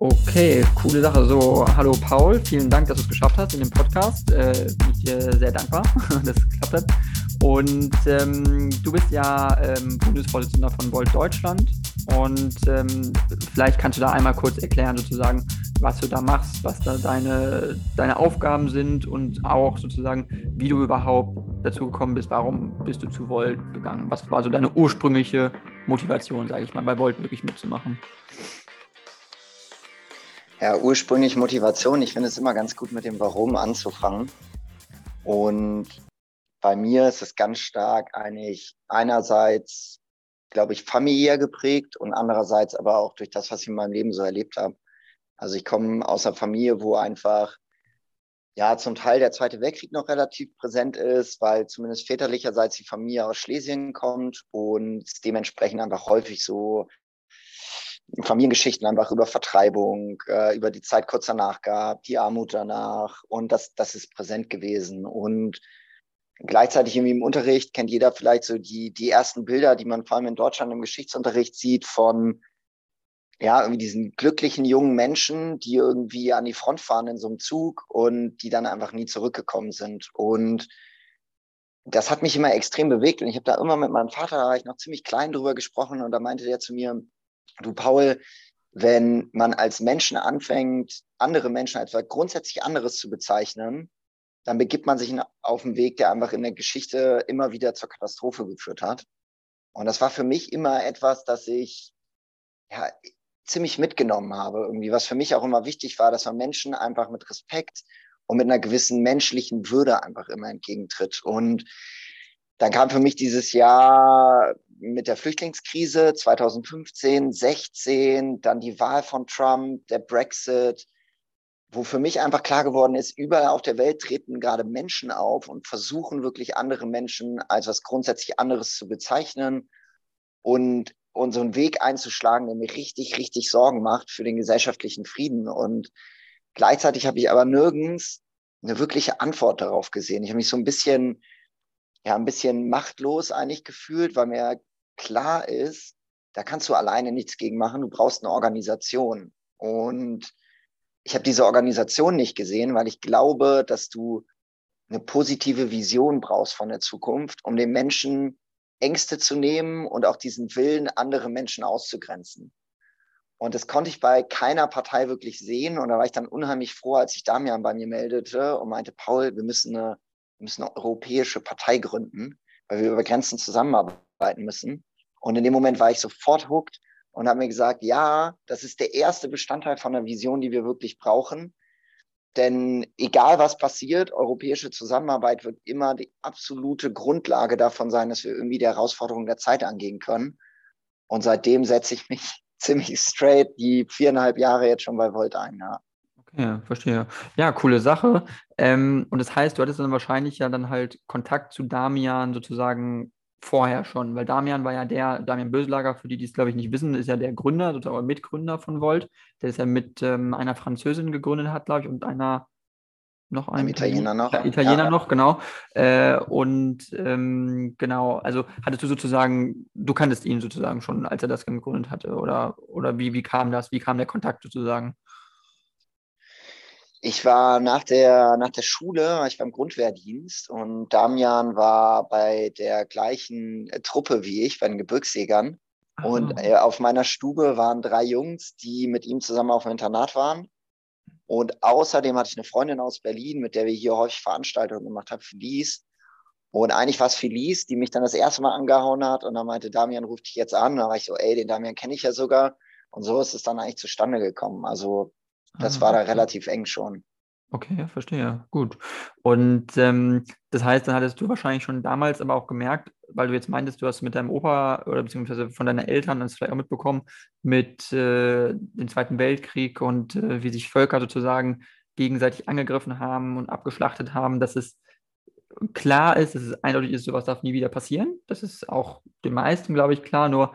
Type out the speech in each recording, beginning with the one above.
Okay, coole Sache. So, hallo Paul, vielen Dank, dass du es geschafft hast in dem Podcast. Äh, bin ich dir sehr dankbar, dass es geklappt hat. Und ähm, du bist ja ähm, Bundesvorsitzender von Volt Deutschland. Und ähm, vielleicht kannst du da einmal kurz erklären, sozusagen, was du da machst, was da deine, deine Aufgaben sind und auch sozusagen, wie du überhaupt dazu gekommen bist, warum bist du zu Volt gegangen? Was war so deine ursprüngliche Motivation, sage ich mal, bei Volt wirklich mitzumachen? Ja, ursprünglich Motivation. Ich finde es immer ganz gut, mit dem Warum anzufangen. Und bei mir ist es ganz stark eigentlich einerseits, glaube ich, familiär geprägt und andererseits aber auch durch das, was ich in meinem Leben so erlebt habe. Also ich komme aus einer Familie, wo einfach ja zum Teil der Zweite Weltkrieg noch relativ präsent ist, weil zumindest väterlicherseits die Familie aus Schlesien kommt und dementsprechend einfach häufig so Familiengeschichten einfach über Vertreibung, äh, über die Zeit kurz danach gab, die Armut danach und das, das ist präsent gewesen. Und gleichzeitig irgendwie im Unterricht kennt jeder vielleicht so die, die ersten Bilder, die man vor allem in Deutschland im Geschichtsunterricht sieht von ja, irgendwie diesen glücklichen jungen Menschen, die irgendwie an die Front fahren in so einem Zug und die dann einfach nie zurückgekommen sind. Und das hat mich immer extrem bewegt. Und ich habe da immer mit meinem Vater, da war ich noch ziemlich klein drüber gesprochen und da meinte der zu mir, Du, Paul, wenn man als Menschen anfängt, andere Menschen als grundsätzlich anderes zu bezeichnen, dann begibt man sich auf einen Weg, der einfach in der Geschichte immer wieder zur Katastrophe geführt hat. Und das war für mich immer etwas, das ich ja, ziemlich mitgenommen habe, irgendwie, was für mich auch immer wichtig war, dass man Menschen einfach mit Respekt und mit einer gewissen menschlichen Würde einfach immer entgegentritt. Und dann kam für mich dieses Jahr mit der Flüchtlingskrise 2015, 16, dann die Wahl von Trump, der Brexit, wo für mich einfach klar geworden ist, überall auf der Welt treten gerade Menschen auf und versuchen wirklich andere Menschen als was grundsätzlich anderes zu bezeichnen und, einen Weg einzuschlagen, der mir richtig, richtig Sorgen macht für den gesellschaftlichen Frieden. Und gleichzeitig habe ich aber nirgends eine wirkliche Antwort darauf gesehen. Ich habe mich so ein bisschen ja ein bisschen machtlos eigentlich gefühlt, weil mir klar ist, da kannst du alleine nichts gegen machen. Du brauchst eine Organisation. Und ich habe diese Organisation nicht gesehen, weil ich glaube, dass du eine positive Vision brauchst von der Zukunft, um den Menschen Ängste zu nehmen und auch diesen Willen, andere Menschen auszugrenzen. Und das konnte ich bei keiner Partei wirklich sehen. Und da war ich dann unheimlich froh, als sich Damian bei mir meldete und meinte, Paul, wir müssen eine wir müssen eine europäische Partei gründen, weil wir über Grenzen zusammenarbeiten müssen. Und in dem Moment war ich sofort hooked und habe mir gesagt, ja, das ist der erste Bestandteil von der Vision, die wir wirklich brauchen. Denn egal was passiert, europäische Zusammenarbeit wird immer die absolute Grundlage davon sein, dass wir irgendwie die Herausforderungen der Zeit angehen können. Und seitdem setze ich mich ziemlich straight die viereinhalb Jahre jetzt schon bei Volt ein. Ja. Ja, verstehe. Ja, coole Sache. Ähm, und das heißt, du hattest dann wahrscheinlich ja dann halt Kontakt zu Damian sozusagen vorher schon, weil Damian war ja der, Damian Böselager, für die, die es glaube ich nicht wissen, ist ja der Gründer, sozusagen Mitgründer von Volt, der es ja mit ähm, einer Französin gegründet hat, glaube ich, und einer noch einem Italiener noch. Italiener ja. noch, genau. Äh, und ähm, genau, also hattest du sozusagen, du kanntest ihn sozusagen schon, als er das gegründet hatte, oder, oder wie, wie kam das, wie kam der Kontakt sozusagen? Ich war nach der, nach der Schule, ich war im Grundwehrdienst und Damian war bei der gleichen äh, Truppe wie ich, bei den Gebirgsjägern. Oh. Und äh, auf meiner Stube waren drei Jungs, die mit ihm zusammen auf dem Internat waren. Und außerdem hatte ich eine Freundin aus Berlin, mit der wir hier häufig Veranstaltungen gemacht haben, Felice. Und eigentlich war es Felice, die mich dann das erste Mal angehauen hat und dann meinte, Damian ruft dich jetzt an. Und dann war ich so, ey, den Damian kenne ich ja sogar. Und so ist es dann eigentlich zustande gekommen. Also das ah, war da relativ eng schon. Okay, verstehe. Gut. Und ähm, das heißt, dann hattest du wahrscheinlich schon damals aber auch gemerkt, weil du jetzt meintest, du hast mit deinem Opa oder beziehungsweise von deinen Eltern das vielleicht auch mitbekommen, mit äh, dem Zweiten Weltkrieg und äh, wie sich Völker sozusagen gegenseitig angegriffen haben und abgeschlachtet haben, dass es klar ist, dass es eindeutig ist, sowas darf nie wieder passieren. Das ist auch den meisten, glaube ich, klar. Nur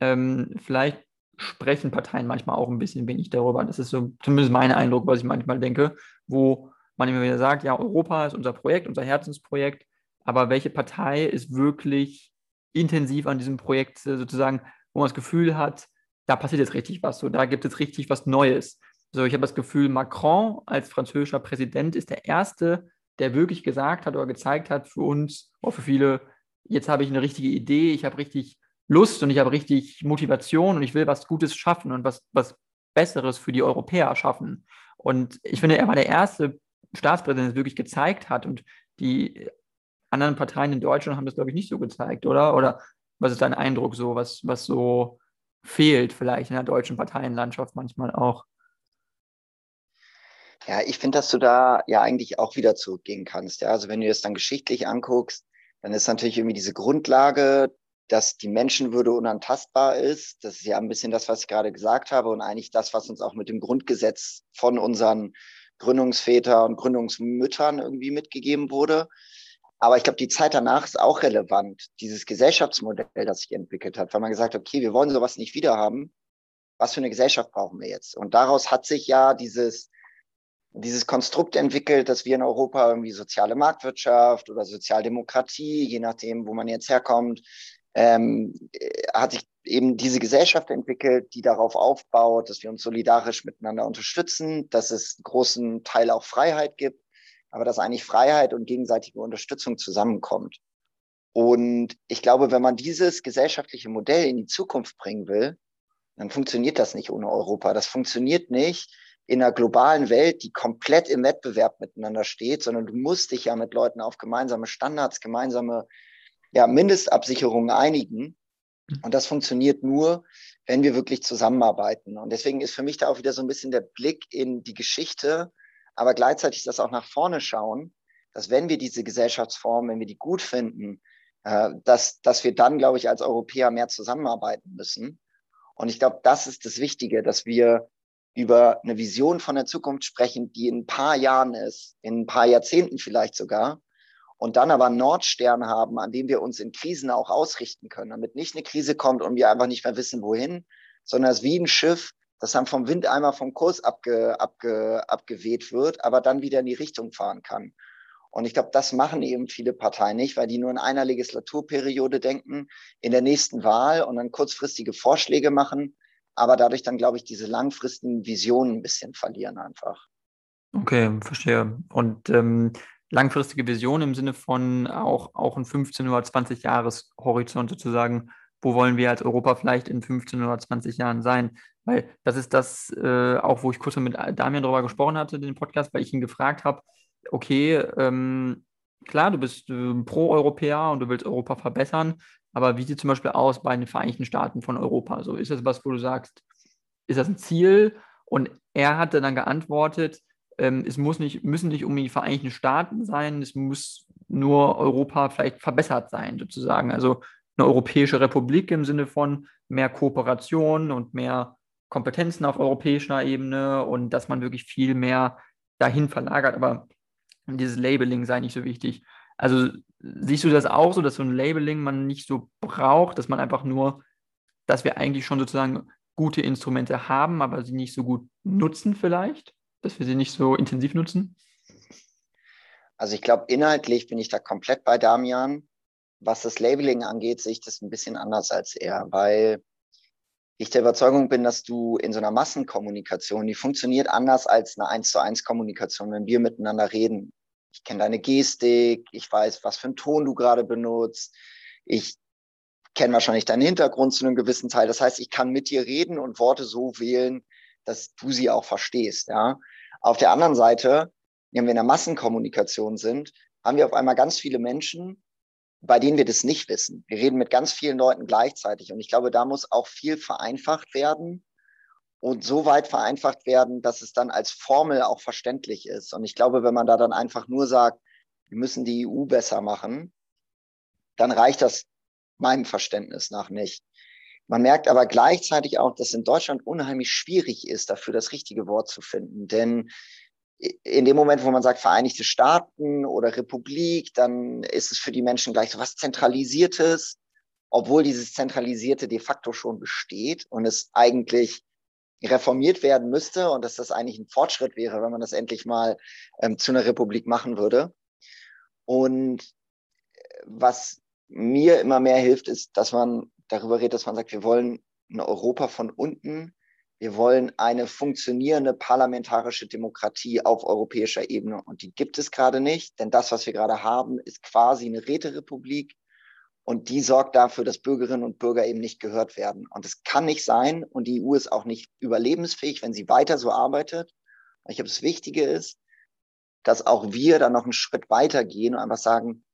ähm, vielleicht sprechen Parteien manchmal auch ein bisschen wenig darüber. Das ist so zumindest mein Eindruck, was ich manchmal denke, wo man immer wieder sagt, ja, Europa ist unser Projekt, unser Herzensprojekt, aber welche Partei ist wirklich intensiv an diesem Projekt sozusagen, wo man das Gefühl hat, da passiert jetzt richtig was, so, da gibt es richtig was Neues. So, ich habe das Gefühl, Macron als französischer Präsident ist der Erste, der wirklich gesagt hat oder gezeigt hat für uns, oder für viele, jetzt habe ich eine richtige Idee, ich habe richtig Lust und ich habe richtig Motivation und ich will was Gutes schaffen und was, was Besseres für die Europäer schaffen. Und ich finde, er war der erste Staatspräsident, der es wirklich gezeigt hat. Und die anderen Parteien in Deutschland haben das, glaube ich, nicht so gezeigt, oder? Oder was ist dein Eindruck so, was, was so fehlt vielleicht in der deutschen Parteienlandschaft manchmal auch? Ja, ich finde, dass du da ja eigentlich auch wieder zurückgehen kannst. Ja, also wenn du das dann geschichtlich anguckst, dann ist natürlich irgendwie diese Grundlage, dass die Menschenwürde unantastbar ist. Das ist ja ein bisschen das, was ich gerade gesagt habe und eigentlich das, was uns auch mit dem Grundgesetz von unseren Gründungsvätern und Gründungsmüttern irgendwie mitgegeben wurde. Aber ich glaube, die Zeit danach ist auch relevant, dieses Gesellschaftsmodell, das sich entwickelt hat, weil man gesagt hat, okay, wir wollen sowas nicht wieder haben. Was für eine Gesellschaft brauchen wir jetzt? Und daraus hat sich ja dieses, dieses Konstrukt entwickelt, dass wir in Europa irgendwie soziale Marktwirtschaft oder Sozialdemokratie, je nachdem, wo man jetzt herkommt, ähm, hat sich eben diese Gesellschaft entwickelt, die darauf aufbaut, dass wir uns solidarisch miteinander unterstützen, dass es einen großen Teil auch Freiheit gibt aber dass eigentlich Freiheit und gegenseitige Unterstützung zusammenkommt. Und ich glaube, wenn man dieses gesellschaftliche Modell in die Zukunft bringen will, dann funktioniert das nicht ohne Europa. Das funktioniert nicht in einer globalen Welt, die komplett im Wettbewerb miteinander steht, sondern du musst dich ja mit Leuten auf gemeinsame Standards, gemeinsame ja, Mindestabsicherungen einigen. Und das funktioniert nur, wenn wir wirklich zusammenarbeiten. Und deswegen ist für mich da auch wieder so ein bisschen der Blick in die Geschichte aber gleichzeitig das auch nach vorne schauen, dass wenn wir diese Gesellschaftsform, wenn wir die gut finden, äh, dass, dass wir dann, glaube ich, als Europäer mehr zusammenarbeiten müssen. Und ich glaube, das ist das Wichtige, dass wir über eine Vision von der Zukunft sprechen, die in ein paar Jahren ist, in ein paar Jahrzehnten vielleicht sogar, und dann aber einen Nordstern haben, an dem wir uns in Krisen auch ausrichten können, damit nicht eine Krise kommt und wir einfach nicht mehr wissen, wohin, sondern es wie ein Schiff, das dann vom Wind einmal vom Kurs abge, abge, abgeweht wird, aber dann wieder in die Richtung fahren kann. Und ich glaube, das machen eben viele Parteien nicht, weil die nur in einer Legislaturperiode denken, in der nächsten Wahl und dann kurzfristige Vorschläge machen, aber dadurch dann, glaube ich, diese langfristigen Visionen ein bisschen verlieren einfach. Okay, verstehe. Und ähm, langfristige Visionen im Sinne von auch, auch ein 15 oder 20 Jahres Horizont sozusagen, wo wollen wir als Europa vielleicht in 15 oder 20 Jahren sein? Weil das ist das, äh, auch wo ich kurz mit Damian darüber gesprochen hatte, den Podcast, weil ich ihn gefragt habe, okay, ähm, klar, du bist äh, Pro-Europäer und du willst Europa verbessern, aber wie sieht zum Beispiel aus bei den Vereinigten Staaten von Europa? So ist das was, wo du sagst, ist das ein Ziel? Und er hatte dann geantwortet, ähm, es muss nicht, müssen nicht um die Vereinigten Staaten sein, es muss nur Europa vielleicht verbessert sein, sozusagen. Also eine europäische Republik im Sinne von mehr Kooperation und mehr Kompetenzen auf europäischer Ebene und dass man wirklich viel mehr dahin verlagert. Aber dieses Labeling sei nicht so wichtig. Also siehst du das auch so, dass so ein Labeling man nicht so braucht, dass man einfach nur, dass wir eigentlich schon sozusagen gute Instrumente haben, aber sie nicht so gut nutzen vielleicht, dass wir sie nicht so intensiv nutzen? Also ich glaube, inhaltlich bin ich da komplett bei Damian. Was das Labeling angeht, sehe ich das ein bisschen anders als er, weil ich der Überzeugung bin, dass du in so einer Massenkommunikation, die funktioniert anders als eine eins zu eins Kommunikation, wenn wir miteinander reden. Ich kenne deine Gestik, ich weiß, was für einen Ton du gerade benutzt, ich kenne wahrscheinlich deinen Hintergrund zu einem gewissen Teil. Das heißt, ich kann mit dir reden und Worte so wählen, dass du sie auch verstehst. Ja? Auf der anderen Seite, wenn wir in der Massenkommunikation sind, haben wir auf einmal ganz viele Menschen, bei denen wir das nicht wissen. Wir reden mit ganz vielen Leuten gleichzeitig und ich glaube, da muss auch viel vereinfacht werden und so weit vereinfacht werden, dass es dann als Formel auch verständlich ist. Und ich glaube, wenn man da dann einfach nur sagt, wir müssen die EU besser machen, dann reicht das meinem Verständnis nach nicht. Man merkt aber gleichzeitig auch, dass in Deutschland unheimlich schwierig ist, dafür das richtige Wort zu finden. Denn in dem Moment, wo man sagt Vereinigte Staaten oder Republik, dann ist es für die Menschen gleich so was Zentralisiertes, obwohl dieses Zentralisierte de facto schon besteht und es eigentlich reformiert werden müsste und dass das eigentlich ein Fortschritt wäre, wenn man das endlich mal ähm, zu einer Republik machen würde. Und äh, was mir immer mehr hilft, ist, dass man darüber redet, dass man sagt, wir wollen ein Europa von unten. Wir wollen eine funktionierende parlamentarische Demokratie auf europäischer Ebene. Und die gibt es gerade nicht, denn das, was wir gerade haben, ist quasi eine Räterepublik. Und die sorgt dafür, dass Bürgerinnen und Bürger eben nicht gehört werden. Und es kann nicht sein. Und die EU ist auch nicht überlebensfähig, wenn sie weiter so arbeitet. Ich glaube, das Wichtige ist, dass auch wir dann noch einen Schritt weiter gehen und einfach sagen,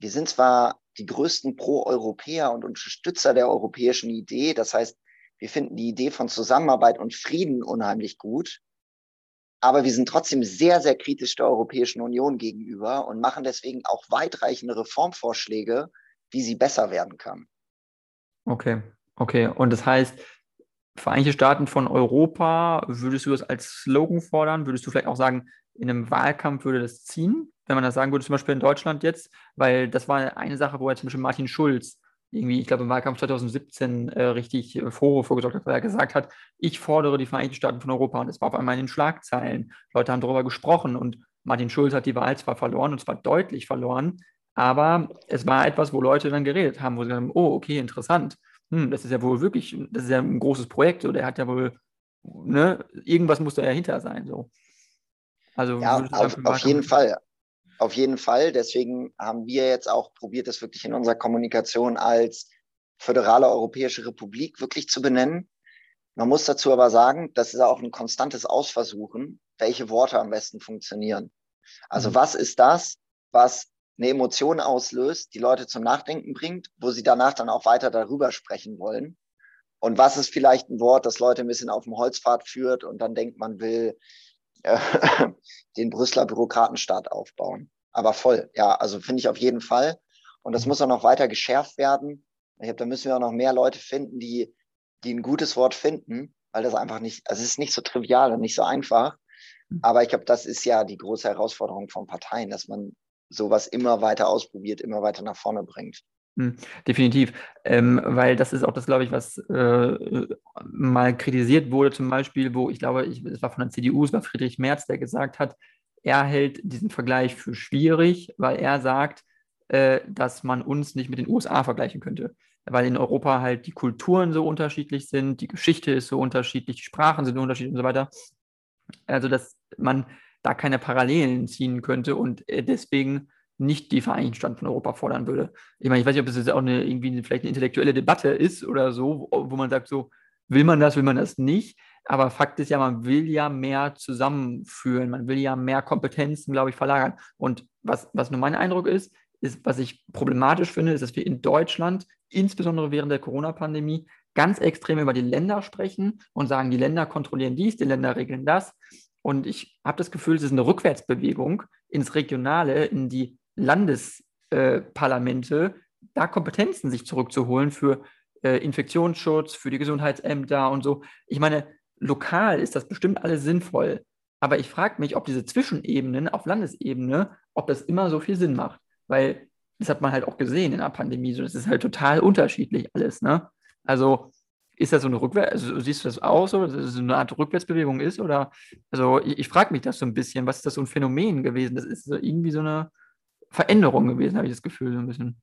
wir sind zwar die größten Pro-Europäer und Unterstützer der europäischen Idee. Das heißt, wir finden die Idee von Zusammenarbeit und Frieden unheimlich gut. Aber wir sind trotzdem sehr, sehr kritisch der Europäischen Union gegenüber und machen deswegen auch weitreichende Reformvorschläge, wie sie besser werden kann. Okay, okay. Und das heißt, Vereinigte Staaten von Europa, würdest du das als Slogan fordern? Würdest du vielleicht auch sagen, in einem Wahlkampf würde das ziehen, wenn man das sagen würde, zum Beispiel in Deutschland jetzt? Weil das war eine Sache, wo er zum Beispiel Martin Schulz irgendwie, ich glaube, im Wahlkampf 2017 äh, richtig äh, vorgesorgt hat, weil er gesagt hat, ich fordere die Vereinigten Staaten von Europa. Und das war auf einmal in den Schlagzeilen. Leute haben darüber gesprochen und Martin Schulz hat die Wahl zwar verloren und zwar deutlich verloren, aber es war etwas, wo Leute dann geredet haben, wo sie gesagt haben, oh, okay, interessant hm, das ist ja wohl wirklich, das ist ja ein großes Projekt oder er hat ja wohl, ne, irgendwas muss da ja hinter sein. So. Also ja, auf, auf jeden Fall. Auf jeden Fall. Deswegen haben wir jetzt auch probiert, das wirklich in unserer Kommunikation als föderale Europäische Republik wirklich zu benennen. Man muss dazu aber sagen, das ist auch ein konstantes Ausversuchen, welche Worte am besten funktionieren. Also mhm. was ist das, was eine Emotion auslöst, die Leute zum Nachdenken bringt, wo sie danach dann auch weiter darüber sprechen wollen. Und was ist vielleicht ein Wort, das Leute ein bisschen auf dem Holzpfad führt und dann denkt, man will äh, den Brüsseler Bürokratenstaat aufbauen. Aber voll, ja, also finde ich auf jeden Fall. Und das muss auch noch weiter geschärft werden. Ich glaube, da müssen wir auch noch mehr Leute finden, die, die ein gutes Wort finden, weil das einfach nicht, also es ist nicht so trivial und nicht so einfach. Mhm. Aber ich glaube, das ist ja die große Herausforderung von Parteien, dass man sowas immer weiter ausprobiert, immer weiter nach vorne bringt. Hm, definitiv, ähm, weil das ist auch das, glaube ich, was äh, mal kritisiert wurde, zum Beispiel, wo ich glaube, es war von der CDU, es war Friedrich Merz, der gesagt hat, er hält diesen Vergleich für schwierig, weil er sagt, äh, dass man uns nicht mit den USA vergleichen könnte, weil in Europa halt die Kulturen so unterschiedlich sind, die Geschichte ist so unterschiedlich, die Sprachen sind unterschiedlich und so weiter. Also, dass man da keine Parallelen ziehen könnte und deswegen nicht die Vereinigten Staaten von Europa fordern würde. Ich meine, ich weiß nicht, ob es jetzt auch eine, irgendwie eine, vielleicht eine intellektuelle Debatte ist oder so, wo, wo man sagt, so, will man das, will man das nicht? Aber Fakt ist ja, man will ja mehr zusammenführen, man will ja mehr Kompetenzen, glaube ich, verlagern. Und was, was nur mein Eindruck ist, ist, was ich problematisch finde, ist, dass wir in Deutschland, insbesondere während der Corona-Pandemie, ganz extrem über die Länder sprechen und sagen, die Länder kontrollieren dies, die Länder regeln das. Und ich habe das Gefühl, es ist eine Rückwärtsbewegung ins Regionale, in die Landesparlamente, äh, da Kompetenzen sich zurückzuholen für äh, Infektionsschutz, für die Gesundheitsämter und so. Ich meine, lokal ist das bestimmt alles sinnvoll. Aber ich frage mich, ob diese Zwischenebenen auf Landesebene, ob das immer so viel Sinn macht. Weil das hat man halt auch gesehen in der Pandemie. So, das ist halt total unterschiedlich alles. Ne? Also ist das so eine Rückwärts, also siehst du das auch so, dass es so eine Art Rückwärtsbewegung ist? Oder, also ich, ich frage mich das so ein bisschen, was ist das so ein Phänomen gewesen? Das ist so irgendwie so eine Veränderung gewesen, habe ich das Gefühl, so ein bisschen.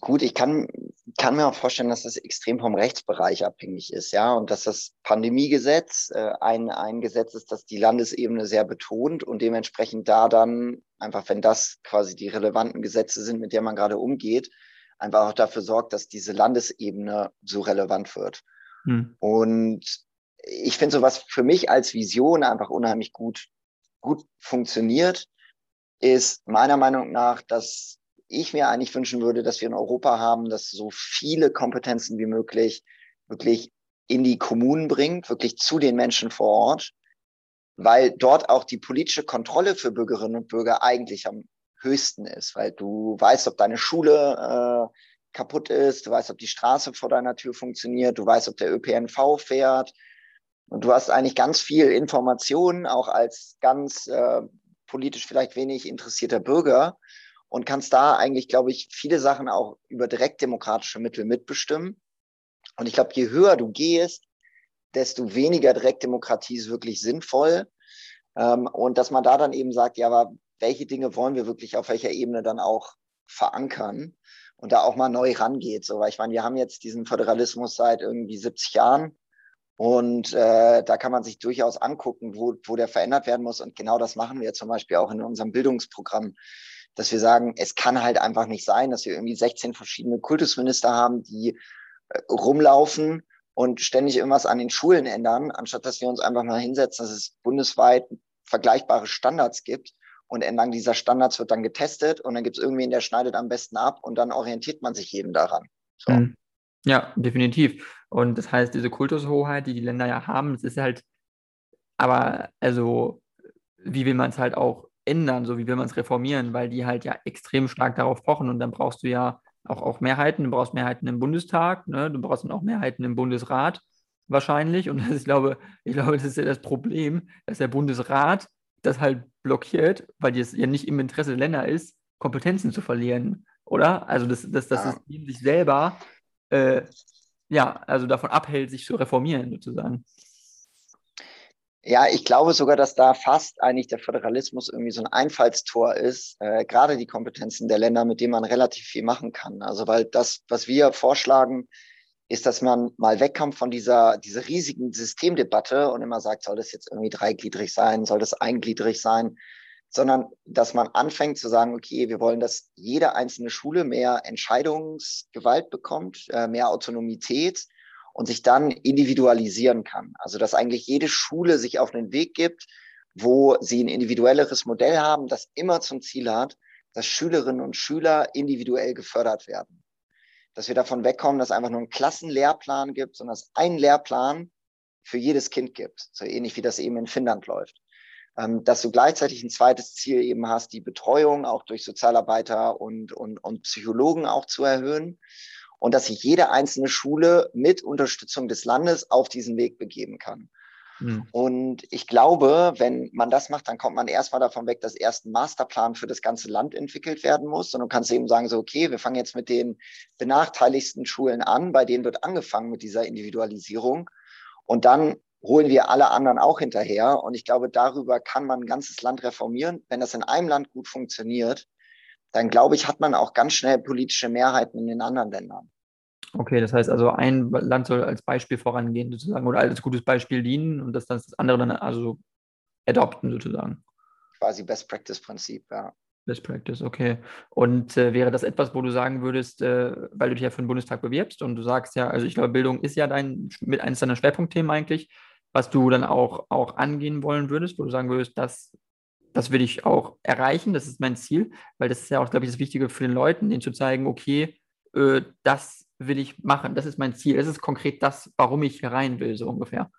Gut, ich kann, kann mir auch vorstellen, dass das extrem vom Rechtsbereich abhängig ist, ja, und dass das Pandemiegesetz äh, ein, ein Gesetz ist, das die Landesebene sehr betont und dementsprechend da dann einfach, wenn das quasi die relevanten Gesetze sind, mit der man gerade umgeht, einfach auch dafür sorgt, dass diese Landesebene so relevant wird. Hm. Und ich finde sowas für mich als Vision einfach unheimlich gut, gut funktioniert, ist meiner Meinung nach, dass ich mir eigentlich wünschen würde, dass wir in Europa haben, dass so viele Kompetenzen wie möglich wirklich in die Kommunen bringt, wirklich zu den Menschen vor Ort, weil dort auch die politische Kontrolle für Bürgerinnen und Bürger eigentlich am höchsten ist, weil du weißt, ob deine Schule äh, kaputt ist, du weißt, ob die Straße vor deiner Tür funktioniert, du weißt, ob der ÖPNV fährt. Und du hast eigentlich ganz viel Informationen, auch als ganz äh, politisch vielleicht wenig interessierter Bürger und kannst da eigentlich, glaube ich, viele Sachen auch über direktdemokratische Mittel mitbestimmen. Und ich glaube, je höher du gehst, desto weniger Direktdemokratie ist wirklich sinnvoll. Ähm, und dass man da dann eben sagt, ja, aber welche Dinge wollen wir wirklich auf welcher Ebene dann auch verankern. und da auch mal neu rangeht. So, weil ich meine, wir haben jetzt diesen Föderalismus seit irgendwie 70 Jahren und äh, da kann man sich durchaus angucken, wo, wo der verändert werden muss. Und genau das machen wir zum Beispiel auch in unserem Bildungsprogramm, dass wir sagen, es kann halt einfach nicht sein, dass wir irgendwie 16 verschiedene Kultusminister haben, die äh, rumlaufen und ständig irgendwas an den Schulen ändern, anstatt dass wir uns einfach mal hinsetzen, dass es bundesweit vergleichbare Standards gibt. Und entlang dieser Standards wird dann getestet und dann gibt es irgendwen, der schneidet am besten ab und dann orientiert man sich jedem daran. So. Mhm. Ja, definitiv. Und das heißt, diese Kultushoheit, die die Länder ja haben, es ist halt, aber also, wie will man es halt auch ändern, so wie will man es reformieren, weil die halt ja extrem stark darauf pochen und dann brauchst du ja auch, auch Mehrheiten, du brauchst Mehrheiten im Bundestag, ne? du brauchst dann auch Mehrheiten im Bundesrat wahrscheinlich und ich glaube, ich glaube, das ist ja das Problem, dass der Bundesrat das halt blockiert, weil es ja nicht im Interesse der Länder ist, Kompetenzen zu verlieren, oder? Also, dass das, das ja. System sich selber äh, ja, also davon abhält, sich zu reformieren, sozusagen. Ja, ich glaube sogar, dass da fast eigentlich der Föderalismus irgendwie so ein Einfallstor ist, äh, gerade die Kompetenzen der Länder, mit denen man relativ viel machen kann. Also weil das, was wir vorschlagen, ist, dass man mal wegkommt von dieser, dieser riesigen Systemdebatte und immer sagt, soll das jetzt irgendwie dreigliedrig sein, soll das eingliedrig sein, sondern dass man anfängt zu sagen, okay, wir wollen, dass jede einzelne Schule mehr Entscheidungsgewalt bekommt, äh, mehr Autonomität und sich dann individualisieren kann. Also dass eigentlich jede Schule sich auf einen Weg gibt, wo sie ein individuelleres Modell haben, das immer zum Ziel hat, dass Schülerinnen und Schüler individuell gefördert werden. Dass wir davon wegkommen, dass es einfach nur einen Klassenlehrplan gibt, sondern dass es einen Lehrplan für jedes Kind gibt. So ähnlich wie das eben in Finnland läuft. Ähm, dass du gleichzeitig ein zweites Ziel eben hast, die Betreuung auch durch Sozialarbeiter und, und, und Psychologen auch zu erhöhen und dass sich jede einzelne Schule mit Unterstützung des Landes auf diesen Weg begeben kann. Mhm. Und ich glaube, wenn man das macht, dann kommt man erstmal davon weg, dass erst ein Masterplan für das ganze Land entwickelt werden muss. Und du kannst eben sagen, so, okay, wir fangen jetzt mit den benachteiligsten Schulen an, bei denen wird angefangen mit dieser Individualisierung. Und dann holen wir alle anderen auch hinterher. Und ich glaube, darüber kann man ein ganzes Land reformieren. Wenn das in einem Land gut funktioniert, dann glaube ich, hat man auch ganz schnell politische Mehrheiten in den anderen Ländern. Okay, das heißt also, ein Land soll als Beispiel vorangehen sozusagen oder als gutes Beispiel dienen und das, das andere dann also adopten sozusagen. Quasi Best Practice Prinzip, ja. Best Practice, okay. Und äh, wäre das etwas, wo du sagen würdest, äh, weil du dich ja für den Bundestag bewirbst und du sagst ja, also ich glaube, Bildung ist ja dein, mit eines deiner Schwerpunktthemen eigentlich, was du dann auch, auch angehen wollen würdest, wo du sagen würdest, das, das will ich auch erreichen, das ist mein Ziel, weil das ist ja auch, glaube ich, das Wichtige für den Leuten, denen zu zeigen, okay, äh, das will ich machen, das ist mein Ziel, das ist konkret das, warum ich hier rein will, so ungefähr.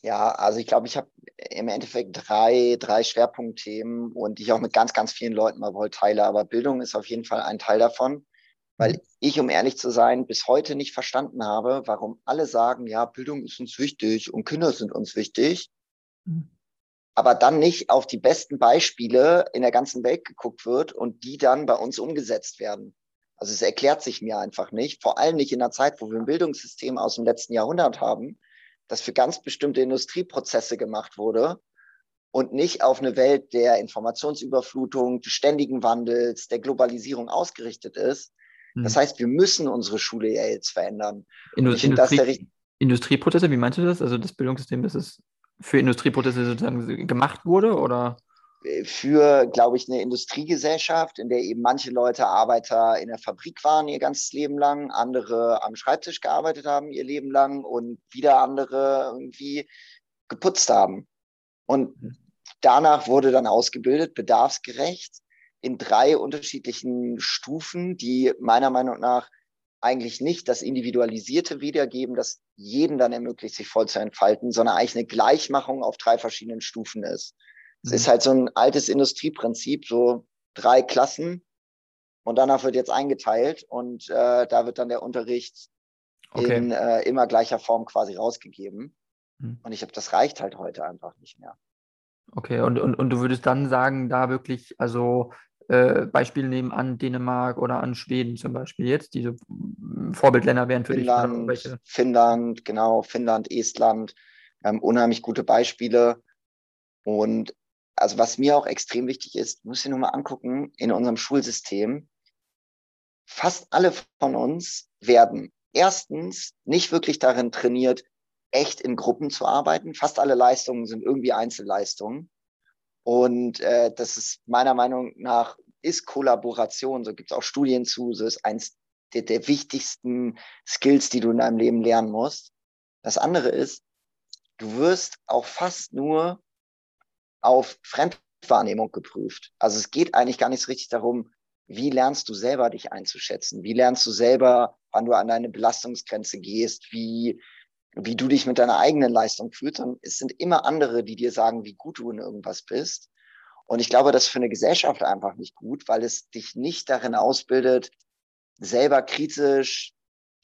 Ja, also ich glaube, ich habe im Endeffekt drei, drei Schwerpunktthemen und ich auch mit ganz, ganz vielen Leuten mal wohl teile. Aber Bildung ist auf jeden Fall ein Teil davon, weil ich, um ehrlich zu sein, bis heute nicht verstanden habe, warum alle sagen, ja, Bildung ist uns wichtig und Kinder sind uns wichtig, mhm. aber dann nicht auf die besten Beispiele in der ganzen Welt geguckt wird und die dann bei uns umgesetzt werden. Also es erklärt sich mir einfach nicht, vor allem nicht in einer Zeit, wo wir ein Bildungssystem aus dem letzten Jahrhundert haben, das für ganz bestimmte Industrieprozesse gemacht wurde und nicht auf eine Welt der Informationsüberflutung, des ständigen Wandels, der Globalisierung ausgerichtet ist. Das hm. heißt, wir müssen unsere Schule ja jetzt verändern. Indust Industrie Industrieprozesse, wie meinst du das? Also das Bildungssystem, das ist für Industrieprozesse sozusagen gemacht wurde oder? für, glaube ich, eine Industriegesellschaft, in der eben manche Leute Arbeiter in der Fabrik waren ihr ganzes Leben lang, andere am Schreibtisch gearbeitet haben ihr Leben lang und wieder andere irgendwie geputzt haben. Und mhm. danach wurde dann ausgebildet, bedarfsgerecht, in drei unterschiedlichen Stufen, die meiner Meinung nach eigentlich nicht das Individualisierte wiedergeben, das jeden dann ermöglicht, sich voll zu entfalten, sondern eigentlich eine Gleichmachung auf drei verschiedenen Stufen ist. Es ist mhm. halt so ein altes Industrieprinzip, so drei Klassen und danach wird jetzt eingeteilt und äh, da wird dann der Unterricht okay. in äh, immer gleicher Form quasi rausgegeben. Mhm. Und ich habe, das reicht halt heute einfach nicht mehr. Okay, und, und, und du würdest dann sagen, da wirklich, also äh, Beispiel nehmen an Dänemark oder an Schweden zum Beispiel jetzt, diese Vorbildländer wären für Finnland, dich. Finnland, genau, Finnland, Estland, ähm, unheimlich gute Beispiele. Und also was mir auch extrem wichtig ist, muss ich nur mal angucken, in unserem Schulsystem, fast alle von uns werden erstens nicht wirklich darin trainiert, echt in Gruppen zu arbeiten. Fast alle Leistungen sind irgendwie Einzelleistungen. Und äh, das ist meiner Meinung nach, ist Kollaboration, so gibt es auch Studien zu, so ist eins der, der wichtigsten Skills, die du in deinem Leben lernen musst. Das andere ist, du wirst auch fast nur auf Fremdwahrnehmung geprüft. Also es geht eigentlich gar nicht so richtig darum, wie lernst du selber dich einzuschätzen? Wie lernst du selber, wann du an deine Belastungsgrenze gehst? Wie, wie du dich mit deiner eigenen Leistung fühlst? Und es sind immer andere, die dir sagen, wie gut du in irgendwas bist. Und ich glaube, das ist für eine Gesellschaft einfach nicht gut, weil es dich nicht darin ausbildet, selber kritisch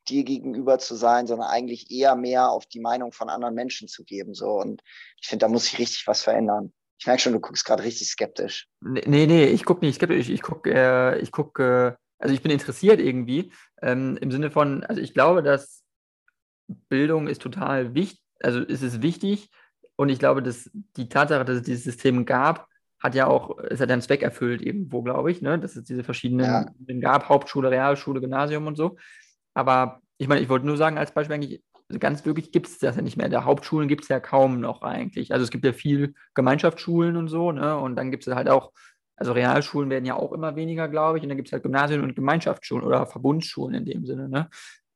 dir gegenüber zu sein, sondern eigentlich eher mehr auf die Meinung von anderen Menschen zu geben. So. Und ich finde, da muss sich richtig was verändern. Ich merke schon, du guckst gerade richtig skeptisch. Nee, nee, ich gucke nicht skeptisch. Ich gucke, äh, ich äh, also ich bin interessiert irgendwie. Ähm, Im Sinne von, also ich glaube, dass Bildung ist total wichtig, also ist es wichtig. Und ich glaube, dass die Tatsache, dass es dieses System gab, hat ja auch, es hat einen Zweck erfüllt irgendwo, glaube ich, ne? dass es diese verschiedenen ja. gab, Hauptschule, Realschule, Gymnasium und so. Aber ich meine, ich wollte nur sagen, als Beispiel eigentlich, ganz wirklich gibt es das ja nicht mehr. Der Hauptschulen gibt es ja kaum noch eigentlich. Also es gibt ja viel Gemeinschaftsschulen und so, ne? Und dann gibt es halt auch, also Realschulen werden ja auch immer weniger, glaube ich. Und dann gibt es halt Gymnasien und Gemeinschaftsschulen oder Verbundsschulen in dem Sinne, ne?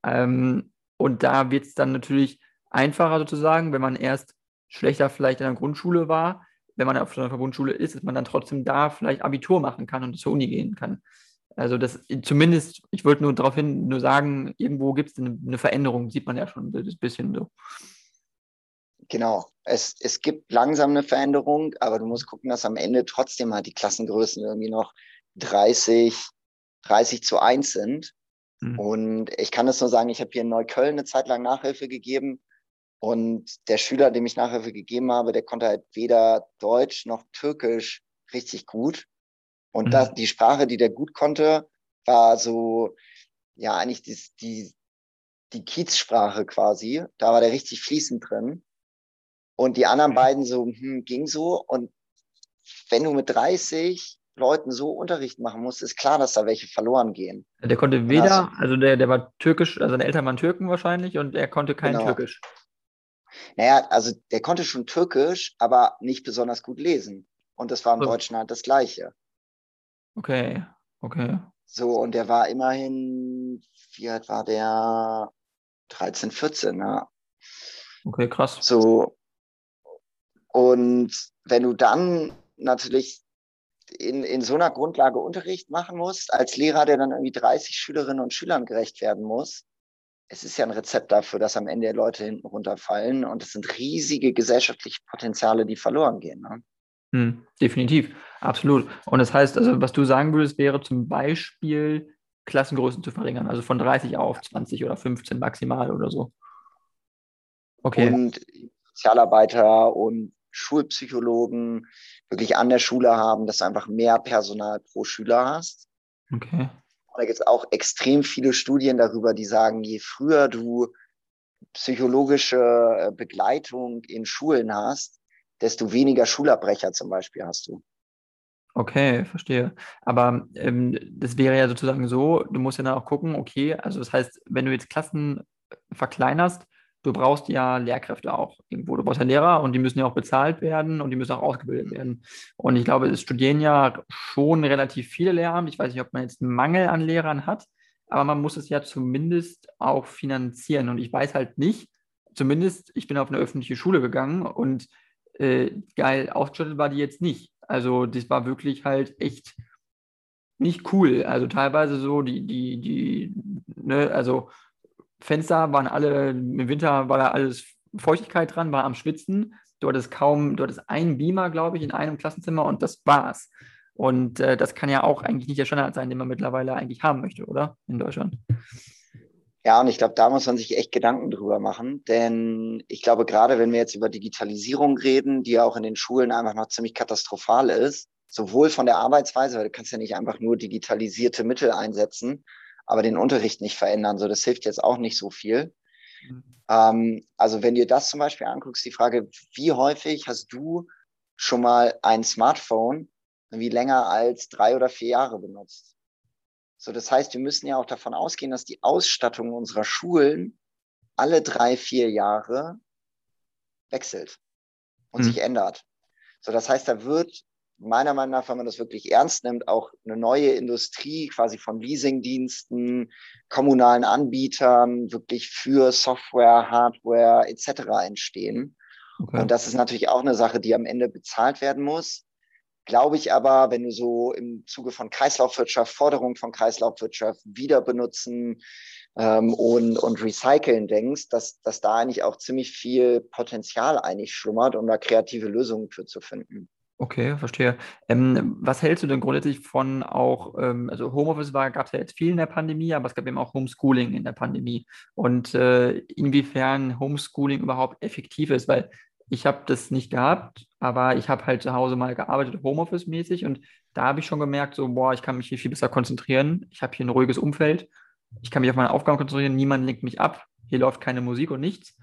Ähm, und da wird es dann natürlich einfacher sozusagen, wenn man erst schlechter vielleicht in der Grundschule war, wenn man auf einer Verbundschule ist, dass man dann trotzdem da vielleicht Abitur machen kann und zur Uni gehen kann. Also das zumindest, ich wollte nur darauf hin, nur sagen, irgendwo gibt es eine, eine, Veränderung, sieht man ja schon ein bisschen so. Genau, es, es gibt langsam eine Veränderung, aber du musst gucken, dass am Ende trotzdem halt die Klassengrößen irgendwie noch 30, 30 zu 1 sind. Mhm. Und ich kann das nur sagen, ich habe hier in Neukölln eine Zeit lang Nachhilfe gegeben. Und der Schüler, dem ich Nachhilfe gegeben habe, der konnte halt weder Deutsch noch Türkisch richtig gut. Und mhm. das, die Sprache, die der gut konnte, war so, ja, eigentlich die, die, die Kiezsprache quasi. Da war der richtig fließend drin. Und die anderen mhm. beiden so, hm, ging so. Und wenn du mit 30 Leuten so Unterricht machen musst, ist klar, dass da welche verloren gehen. Der konnte weder, also, also der, der war türkisch, also seine Eltern waren Türken wahrscheinlich und er konnte kein genau. Türkisch. Naja, also der konnte schon Türkisch, aber nicht besonders gut lesen. Und das war im so. Deutschen halt das Gleiche. Okay, okay. So, und der war immerhin, wie alt war der? 13, 14, ja. Okay, krass. So. Und wenn du dann natürlich in, in so einer Grundlage Unterricht machen musst, als Lehrer, der dann irgendwie 30 Schülerinnen und Schülern gerecht werden muss, es ist ja ein Rezept dafür, dass am Ende Leute hinten runterfallen und es sind riesige gesellschaftliche Potenziale, die verloren gehen. Ne? Hm, definitiv, absolut. Und das heißt, also was du sagen würdest, wäre zum Beispiel Klassengrößen zu verringern, also von 30 auf 20 oder 15 maximal oder so. Okay. Und Sozialarbeiter und Schulpsychologen wirklich an der Schule haben, dass du einfach mehr Personal pro Schüler hast. Okay. Und da gibt es auch extrem viele Studien darüber, die sagen, je früher du psychologische äh, Begleitung in Schulen hast, desto weniger Schulabbrecher zum Beispiel hast du. Okay, verstehe. Aber ähm, das wäre ja sozusagen so, du musst ja dann auch gucken, okay, also das heißt, wenn du jetzt Klassen verkleinerst, du brauchst ja Lehrkräfte auch irgendwo. Du brauchst ja Lehrer und die müssen ja auch bezahlt werden und die müssen auch ausgebildet werden. Und ich glaube, es studieren ja schon relativ viele Lehrer. Ich weiß nicht, ob man jetzt einen Mangel an Lehrern hat, aber man muss es ja zumindest auch finanzieren. Und ich weiß halt nicht, zumindest, ich bin auf eine öffentliche Schule gegangen und äh, geil ausgestattet war die jetzt nicht. Also das war wirklich halt echt nicht cool. Also teilweise so die, die, die, ne, also Fenster waren alle, im Winter war da alles Feuchtigkeit dran, war am Schwitzen. Du hattest kaum, du hattest einen Beamer, glaube ich, in einem Klassenzimmer und das war's. Und äh, das kann ja auch eigentlich nicht der Standard sein, den man mittlerweile eigentlich haben möchte, oder? In Deutschland. Ja, und ich glaube, da muss man sich echt Gedanken drüber machen, denn ich glaube, gerade wenn wir jetzt über Digitalisierung reden, die ja auch in den Schulen einfach noch ziemlich katastrophal ist, sowohl von der Arbeitsweise, weil du kannst ja nicht einfach nur digitalisierte Mittel einsetzen, aber den Unterricht nicht verändern. So, das hilft jetzt auch nicht so viel. Mhm. Ähm, also wenn dir das zum Beispiel anguckst, die Frage, wie häufig hast du schon mal ein Smartphone irgendwie länger als drei oder vier Jahre benutzt. So, das heißt, wir müssen ja auch davon ausgehen, dass die Ausstattung unserer Schulen alle drei, vier Jahre wechselt und hm. sich ändert. So, das heißt, da wird meiner Meinung nach, wenn man das wirklich ernst nimmt, auch eine neue Industrie quasi von Leasingdiensten, kommunalen Anbietern wirklich für Software, Hardware etc. entstehen. Okay. Und das ist natürlich auch eine Sache, die am Ende bezahlt werden muss. Glaube ich aber, wenn du so im Zuge von Kreislaufwirtschaft, Forderung von Kreislaufwirtschaft, Wiederbenutzen ähm, und, und Recyceln denkst, dass, dass da eigentlich auch ziemlich viel Potenzial eigentlich schlummert, um da kreative Lösungen für zu finden. Okay, verstehe. Ähm, was hältst du denn grundsätzlich von auch, ähm, also Homeoffice gab es ja jetzt viel in der Pandemie, aber es gab eben auch Homeschooling in der Pandemie. Und äh, inwiefern Homeschooling überhaupt effektiv ist, weil ich habe das nicht gehabt, aber ich habe halt zu Hause mal gearbeitet, Homeoffice-mäßig, und da habe ich schon gemerkt, so, boah, ich kann mich hier viel besser konzentrieren. Ich habe hier ein ruhiges Umfeld. Ich kann mich auf meine Aufgaben konzentrieren, niemand lenkt mich ab. Hier läuft keine Musik und nichts.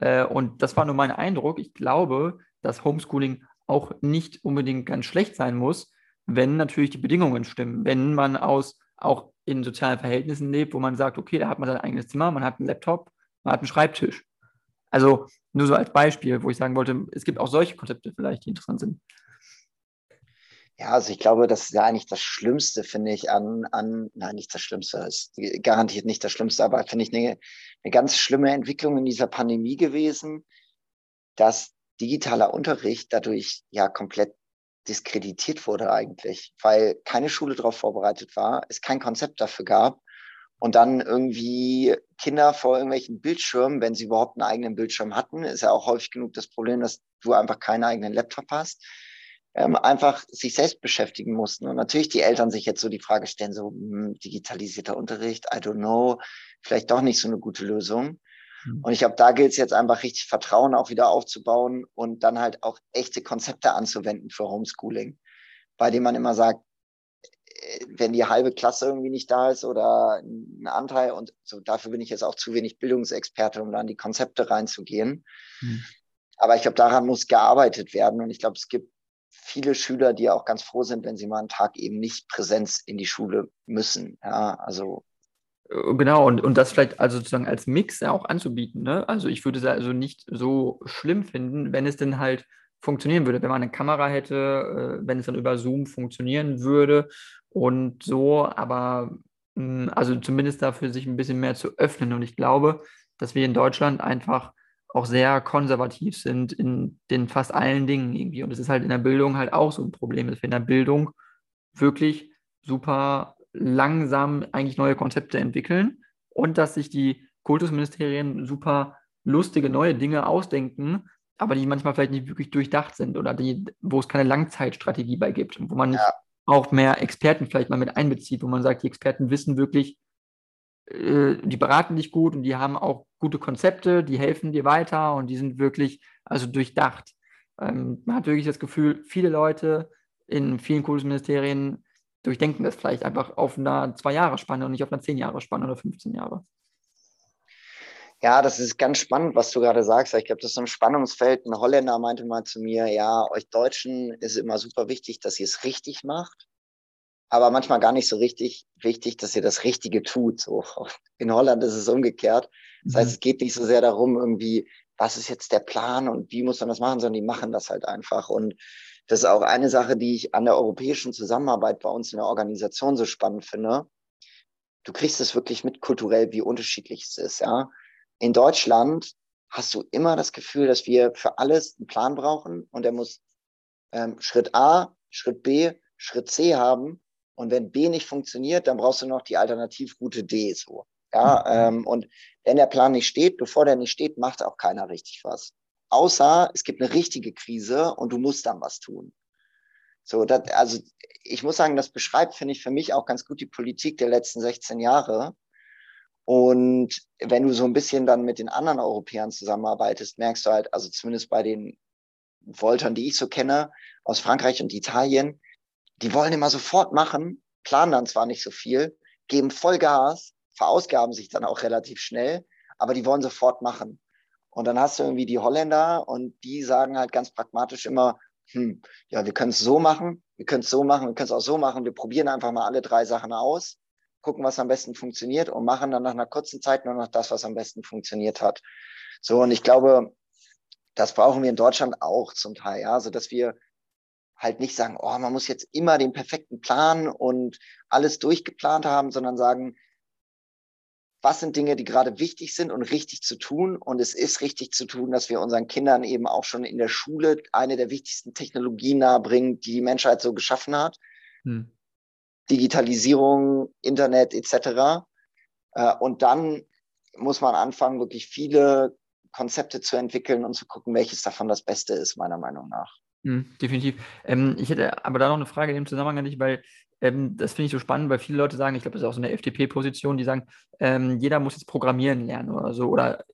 Äh, und das war nur mein Eindruck. Ich glaube, dass Homeschooling auch nicht unbedingt ganz schlecht sein muss, wenn natürlich die Bedingungen stimmen. Wenn man aus auch in sozialen Verhältnissen lebt, wo man sagt, okay, da hat man sein eigenes Zimmer, man hat einen Laptop, man hat einen Schreibtisch. Also nur so als Beispiel, wo ich sagen wollte, es gibt auch solche Konzepte vielleicht, die interessant sind. Ja, also ich glaube, das ist ja eigentlich das Schlimmste, finde ich, an, an, nein, nicht das Schlimmste, ist garantiert nicht das Schlimmste, aber finde ich eine, eine ganz schlimme Entwicklung in dieser Pandemie gewesen, dass digitaler Unterricht dadurch ja komplett diskreditiert wurde eigentlich, weil keine Schule darauf vorbereitet war, es kein Konzept dafür gab und dann irgendwie Kinder vor irgendwelchen Bildschirmen, wenn sie überhaupt einen eigenen Bildschirm hatten, ist ja auch häufig genug das Problem, dass du einfach keinen eigenen Laptop hast, ähm, einfach sich selbst beschäftigen mussten. Und natürlich die Eltern sich jetzt so die Frage stellen, so hm, digitalisierter Unterricht, I don't know, vielleicht doch nicht so eine gute Lösung. Mhm. Und ich glaube, da gilt es jetzt einfach richtig Vertrauen auch wieder aufzubauen und dann halt auch echte Konzepte anzuwenden für Homeschooling, bei dem man immer sagt, äh, wenn die halbe Klasse irgendwie nicht da ist oder ein Anteil und so, dafür bin ich jetzt auch zu wenig Bildungsexperte, um dann die Konzepte reinzugehen. Mhm. Aber ich glaube, daran muss gearbeitet werden und ich glaube, es gibt viele Schüler, die auch ganz froh sind, wenn sie mal einen Tag eben nicht Präsenz in die Schule müssen. Ja, also Genau, und, und das vielleicht also sozusagen als Mix auch anzubieten. Ne? Also ich würde es also nicht so schlimm finden, wenn es denn halt funktionieren würde, wenn man eine Kamera hätte, äh, wenn es dann über Zoom funktionieren würde und so, aber mh, hm, also zumindest dafür sich ein bisschen mehr zu öffnen. Und ich glaube, dass wir in Deutschland einfach auch sehr konservativ sind in den fast allen Dingen irgendwie. Und es ist halt in der Bildung halt auch so ein Problem, dass wir in der Bildung wirklich super langsam eigentlich neue Konzepte entwickeln und dass sich die Kultusministerien super lustige neue Dinge ausdenken, aber die manchmal vielleicht nicht wirklich durchdacht sind oder die, wo es keine Langzeitstrategie bei gibt und wo man ja. auch mehr Experten vielleicht mal mit einbezieht, wo man sagt, die Experten wissen wirklich, äh, die beraten dich gut und die haben auch gute Konzepte, die helfen dir weiter und die sind wirklich also durchdacht. Ähm, man hat wirklich das Gefühl, viele Leute in vielen Kultusministerien durchdenken das vielleicht einfach auf einer Zwei-Jahre-Spanne und nicht auf einer Zehn-Jahre-Spanne oder 15 Jahre. Ja, das ist ganz spannend, was du gerade sagst. Ich glaube, das ist so ein Spannungsfeld. Ein Holländer meinte mal zu mir, ja, euch Deutschen ist immer super wichtig, dass ihr es richtig macht, aber manchmal gar nicht so richtig wichtig, dass ihr das Richtige tut. So. In Holland ist es umgekehrt. Das heißt, mhm. es geht nicht so sehr darum, irgendwie, was ist jetzt der Plan und wie muss man das machen, sondern die machen das halt einfach. Und das ist auch eine Sache, die ich an der europäischen Zusammenarbeit bei uns in der Organisation so spannend finde. Du kriegst es wirklich mit kulturell, wie unterschiedlich es ist. Ja? In Deutschland hast du immer das Gefühl, dass wir für alles einen Plan brauchen und der muss ähm, Schritt A, Schritt B, Schritt C haben. Und wenn B nicht funktioniert, dann brauchst du noch die Alternativroute D so. Ja, mhm. ähm, und wenn der Plan nicht steht, bevor der nicht steht, macht auch keiner richtig was außer es gibt eine richtige Krise und du musst dann was tun. So, das, also ich muss sagen, das beschreibt, finde ich, für mich auch ganz gut die Politik der letzten 16 Jahre. Und wenn du so ein bisschen dann mit den anderen Europäern zusammenarbeitest, merkst du halt, also zumindest bei den Voltern, die ich so kenne, aus Frankreich und Italien, die wollen immer sofort machen, planen dann zwar nicht so viel, geben Vollgas, verausgaben sich dann auch relativ schnell, aber die wollen sofort machen. Und dann hast du irgendwie die Holländer und die sagen halt ganz pragmatisch immer, hm, ja, wir können es so machen, wir können es so machen, wir können es auch so machen. Wir probieren einfach mal alle drei Sachen aus, gucken, was am besten funktioniert und machen dann nach einer kurzen Zeit nur noch das, was am besten funktioniert hat. So, und ich glaube, das brauchen wir in Deutschland auch zum Teil, ja, so dass wir halt nicht sagen, oh, man muss jetzt immer den perfekten Plan und alles durchgeplant haben, sondern sagen, was sind Dinge, die gerade wichtig sind und richtig zu tun. Und es ist richtig zu tun, dass wir unseren Kindern eben auch schon in der Schule eine der wichtigsten Technologien nahebringen, die die Menschheit so geschaffen hat. Hm. Digitalisierung, Internet etc. Äh, und dann muss man anfangen, wirklich viele Konzepte zu entwickeln und zu gucken, welches davon das Beste ist, meiner Meinung nach. Mhm, definitiv. Ähm, ich hätte aber da noch eine Frage in dem Zusammenhang an dich, weil ähm, das finde ich so spannend, weil viele Leute sagen, ich glaube, das ist auch so eine FDP-Position, die sagen, ähm, jeder muss jetzt Programmieren lernen oder so. Oder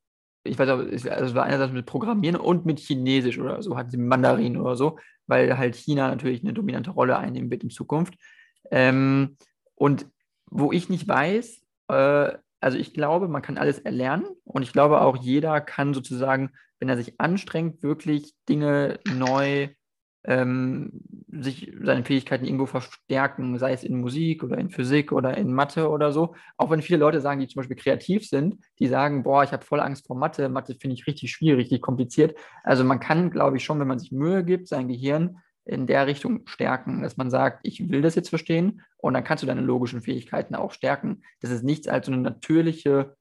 ich weiß auch, also es war einerseits mit Programmieren und mit Chinesisch oder so, hatten sie Mandarin oder so, weil halt China natürlich eine dominante Rolle einnehmen wird in Zukunft. Ähm, und wo ich nicht weiß, äh, also ich glaube, man kann alles erlernen und ich glaube auch, jeder kann sozusagen, wenn er sich anstrengt, wirklich Dinge neu ähm, sich seine Fähigkeiten irgendwo verstärken, sei es in Musik oder in Physik oder in Mathe oder so. Auch wenn viele Leute sagen, die zum Beispiel kreativ sind, die sagen, boah, ich habe voll Angst vor Mathe, Mathe finde ich richtig schwierig, richtig kompliziert. Also man kann, glaube ich, schon, wenn man sich Mühe gibt, sein Gehirn in der Richtung stärken, dass man sagt, ich will das jetzt verstehen und dann kannst du deine logischen Fähigkeiten auch stärken. Das ist nichts als so eine natürliche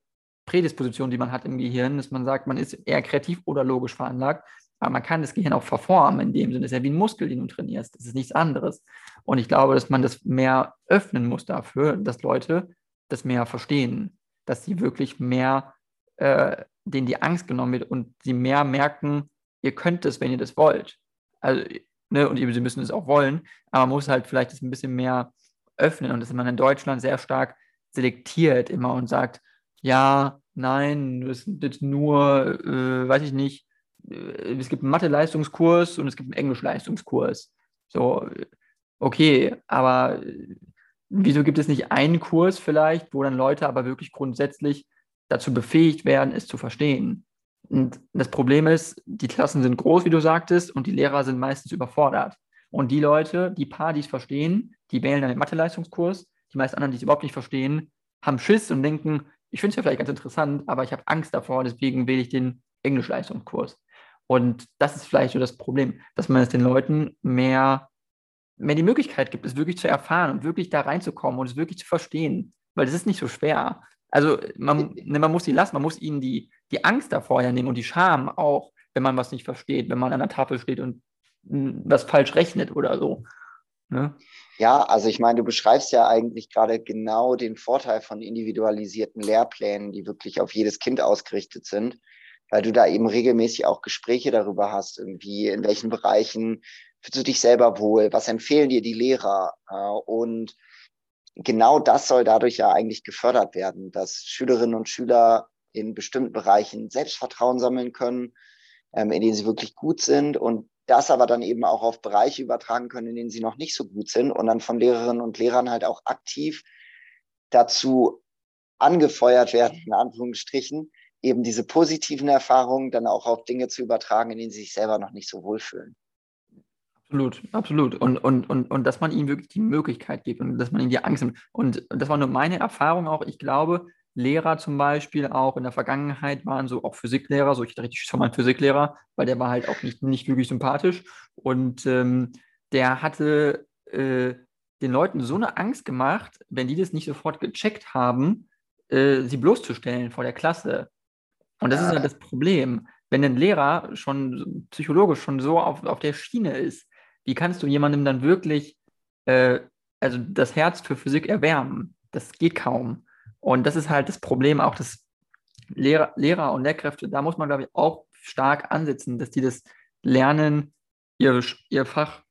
Prädisposition, die man hat im Gehirn, dass man sagt, man ist eher kreativ oder logisch veranlagt. Aber man kann das Gehirn auch verformen, in dem Sinne, das ist ja wie ein Muskel, den du trainierst. Das ist nichts anderes. Und ich glaube, dass man das mehr öffnen muss dafür, dass Leute das mehr verstehen, dass sie wirklich mehr, äh, denen die Angst genommen wird und sie mehr merken, ihr könnt es, wenn ihr das wollt. Also, ne, und sie müssen es auch wollen, aber man muss halt vielleicht das ein bisschen mehr öffnen und dass man in Deutschland sehr stark selektiert immer und sagt, ja, nein, das jetzt nur, äh, weiß ich nicht, es gibt einen Mathe-Leistungskurs und es gibt einen Englisch-Leistungskurs. So, okay, aber äh, wieso gibt es nicht einen Kurs vielleicht, wo dann Leute aber wirklich grundsätzlich dazu befähigt werden, es zu verstehen? Und das Problem ist, die Klassen sind groß, wie du sagtest, und die Lehrer sind meistens überfordert. Und die Leute, die paar, die es verstehen, die wählen dann den Mathe-Leistungskurs. Die meisten anderen, die es überhaupt nicht verstehen, haben Schiss und denken, ich finde es ja vielleicht ganz interessant, aber ich habe Angst davor, deswegen wähle ich den Englisch-Leistungskurs. Und das ist vielleicht so das Problem, dass man es den Leuten mehr, mehr die Möglichkeit gibt, es wirklich zu erfahren und wirklich da reinzukommen und es wirklich zu verstehen. Weil das ist nicht so schwer. Also man, ne, man muss sie lassen, man muss ihnen die, die Angst davor ja nehmen und die Scham auch, wenn man was nicht versteht, wenn man an der Tafel steht und hm, was falsch rechnet oder so. Ne? Ja, also ich meine, du beschreibst ja eigentlich gerade genau den Vorteil von individualisierten Lehrplänen, die wirklich auf jedes Kind ausgerichtet sind weil du da eben regelmäßig auch Gespräche darüber hast, irgendwie in welchen Bereichen fühlst du dich selber wohl, was empfehlen dir die Lehrer? Und genau das soll dadurch ja eigentlich gefördert werden, dass Schülerinnen und Schüler in bestimmten Bereichen Selbstvertrauen sammeln können, ähm, in denen sie wirklich gut sind und das aber dann eben auch auf Bereiche übertragen können, in denen sie noch nicht so gut sind und dann von Lehrerinnen und Lehrern halt auch aktiv dazu angefeuert werden, in Anführungsstrichen, eben diese positiven Erfahrungen dann auch auf Dinge zu übertragen, in denen sie sich selber noch nicht so wohlfühlen. Absolut, absolut. Und, und, und, und dass man ihnen wirklich die Möglichkeit gibt und dass man ihnen die Angst nimmt. Und das war nur meine Erfahrung auch. Ich glaube, Lehrer zum Beispiel auch in der Vergangenheit waren so auch Physiklehrer, so ich hatte richtig schon mal einen Physiklehrer, weil der war halt auch nicht, nicht wirklich sympathisch. Und ähm, der hatte äh, den Leuten so eine Angst gemacht, wenn die das nicht sofort gecheckt haben, äh, sie bloßzustellen vor der Klasse. Und das ja. ist ja das Problem. Wenn ein Lehrer schon psychologisch schon so auf, auf der Schiene ist, wie kannst du jemandem dann wirklich äh, also das Herz für Physik erwärmen? Das geht kaum. Und das ist halt das Problem auch des Lehrer, Lehrer und Lehrkräfte. Da muss man, glaube ich, auch stark ansetzen, dass die das lernen, ihr, ihr Fach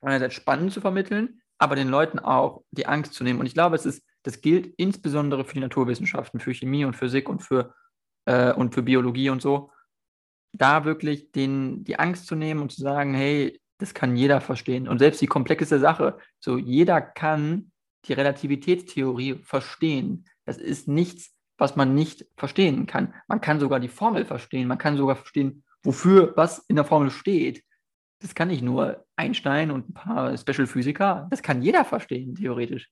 einerseits spannend zu vermitteln, aber den Leuten auch die Angst zu nehmen. Und ich glaube, es ist, das gilt insbesondere für die Naturwissenschaften, für Chemie und Physik und für äh, und für Biologie und so, da wirklich den, die Angst zu nehmen und zu sagen, hey, das kann jeder verstehen. Und selbst die komplexeste Sache, so jeder kann die Relativitätstheorie verstehen. Das ist nichts, was man nicht verstehen kann. Man kann sogar die Formel verstehen, man kann sogar verstehen, wofür was in der Formel steht. das kann nicht nur Einstein und ein paar Special-Physiker, das kann jeder verstehen, theoretisch.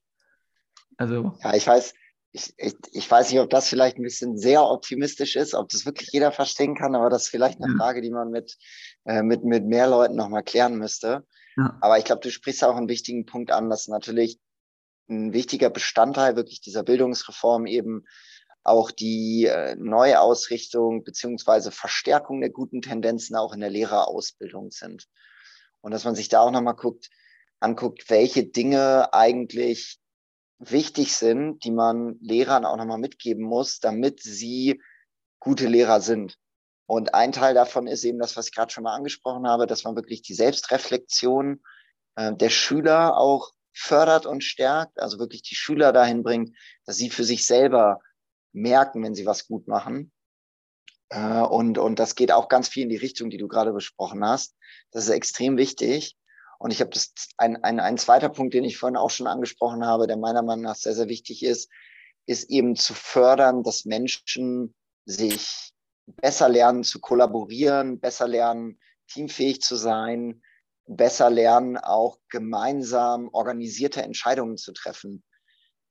Also. Ja, ich weiß, ich, ich, ich, weiß nicht, ob das vielleicht ein bisschen sehr optimistisch ist, ob das wirklich jeder verstehen kann, aber das ist vielleicht eine Frage, die man mit, äh, mit, mit mehr Leuten nochmal klären müsste. Ja. Aber ich glaube, du sprichst auch einen wichtigen Punkt an, dass natürlich ein wichtiger Bestandteil wirklich dieser Bildungsreform eben auch die äh, Neuausrichtung beziehungsweise Verstärkung der guten Tendenzen auch in der Lehrerausbildung sind. Und dass man sich da auch nochmal guckt, anguckt, welche Dinge eigentlich wichtig sind, die man Lehrern auch nochmal mitgeben muss, damit sie gute Lehrer sind. Und ein Teil davon ist eben das, was ich gerade schon mal angesprochen habe, dass man wirklich die Selbstreflexion äh, der Schüler auch fördert und stärkt, also wirklich die Schüler dahin bringt, dass sie für sich selber merken, wenn sie was gut machen. Äh, und, und das geht auch ganz viel in die Richtung, die du gerade besprochen hast. Das ist extrem wichtig. Und ich habe das ein, ein, ein zweiter Punkt, den ich vorhin auch schon angesprochen habe, der meiner Meinung nach sehr, sehr wichtig ist, ist eben zu fördern, dass Menschen sich besser lernen zu kollaborieren, besser lernen, teamfähig zu sein, besser lernen, auch gemeinsam organisierte Entscheidungen zu treffen.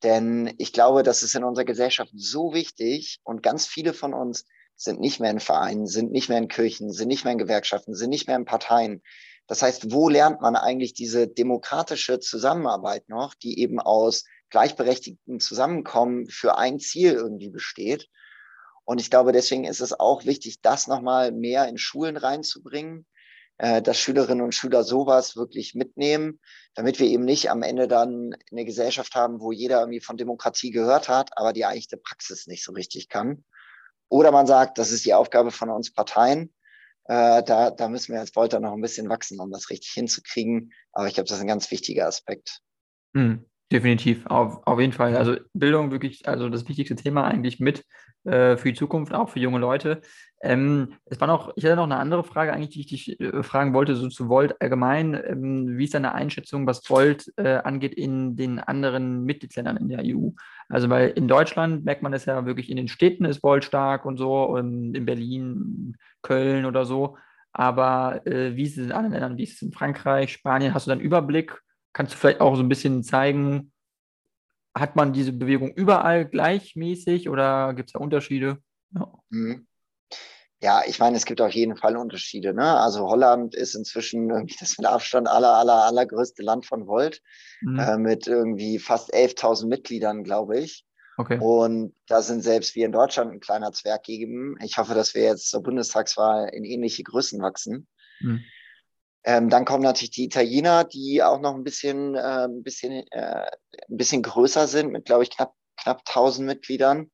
Denn ich glaube, das ist in unserer Gesellschaft so wichtig und ganz viele von uns sind nicht mehr in Vereinen, sind nicht mehr in Kirchen, sind nicht mehr in Gewerkschaften, sind nicht mehr in Parteien. Das heißt, wo lernt man eigentlich diese demokratische Zusammenarbeit noch, die eben aus gleichberechtigten Zusammenkommen für ein Ziel irgendwie besteht? Und ich glaube, deswegen ist es auch wichtig, das nochmal mehr in Schulen reinzubringen, äh, dass Schülerinnen und Schüler sowas wirklich mitnehmen, damit wir eben nicht am Ende dann eine Gesellschaft haben, wo jeder irgendwie von Demokratie gehört hat, aber die eigentliche Praxis nicht so richtig kann. Oder man sagt, das ist die Aufgabe von uns Parteien äh, da, da müssen wir als Volta noch ein bisschen wachsen, um das richtig hinzukriegen. Aber ich glaube, das ist ein ganz wichtiger Aspekt. Mhm, definitiv, auf, auf jeden Fall. Also Bildung wirklich, also das wichtigste Thema eigentlich mit äh, für die Zukunft, auch für junge Leute. Ähm, es war noch, ich hatte noch eine andere Frage eigentlich, die ich dich äh, fragen wollte, so zu Volt allgemein. Ähm, wie ist deine Einschätzung, was Volt äh, angeht in den anderen Mitgliedsländern in der EU? Also, weil in Deutschland merkt man das ja wirklich in den Städten ist Volt stark und so, und in Berlin, Köln oder so. Aber äh, wie ist es in anderen Ländern? Wie ist es in Frankreich, Spanien? Hast du da einen Überblick? Kannst du vielleicht auch so ein bisschen zeigen, hat man diese Bewegung überall gleichmäßig oder gibt es da Unterschiede? Ja. Mhm. Ja, ich meine, es gibt auf jeden Fall Unterschiede. Ne? Also Holland ist inzwischen irgendwie das mit Abstand aller, aller, allergrößte Land von Volt mhm. äh, mit irgendwie fast 11.000 Mitgliedern, glaube ich. Okay. Und da sind selbst wir in Deutschland ein kleiner Zwerg gegeben. Ich hoffe, dass wir jetzt zur Bundestagswahl in ähnliche Größen wachsen. Mhm. Ähm, dann kommen natürlich die Italiener, die auch noch ein bisschen, äh, ein bisschen, äh, ein bisschen größer sind, mit, glaube ich, knapp, knapp 1000 Mitgliedern.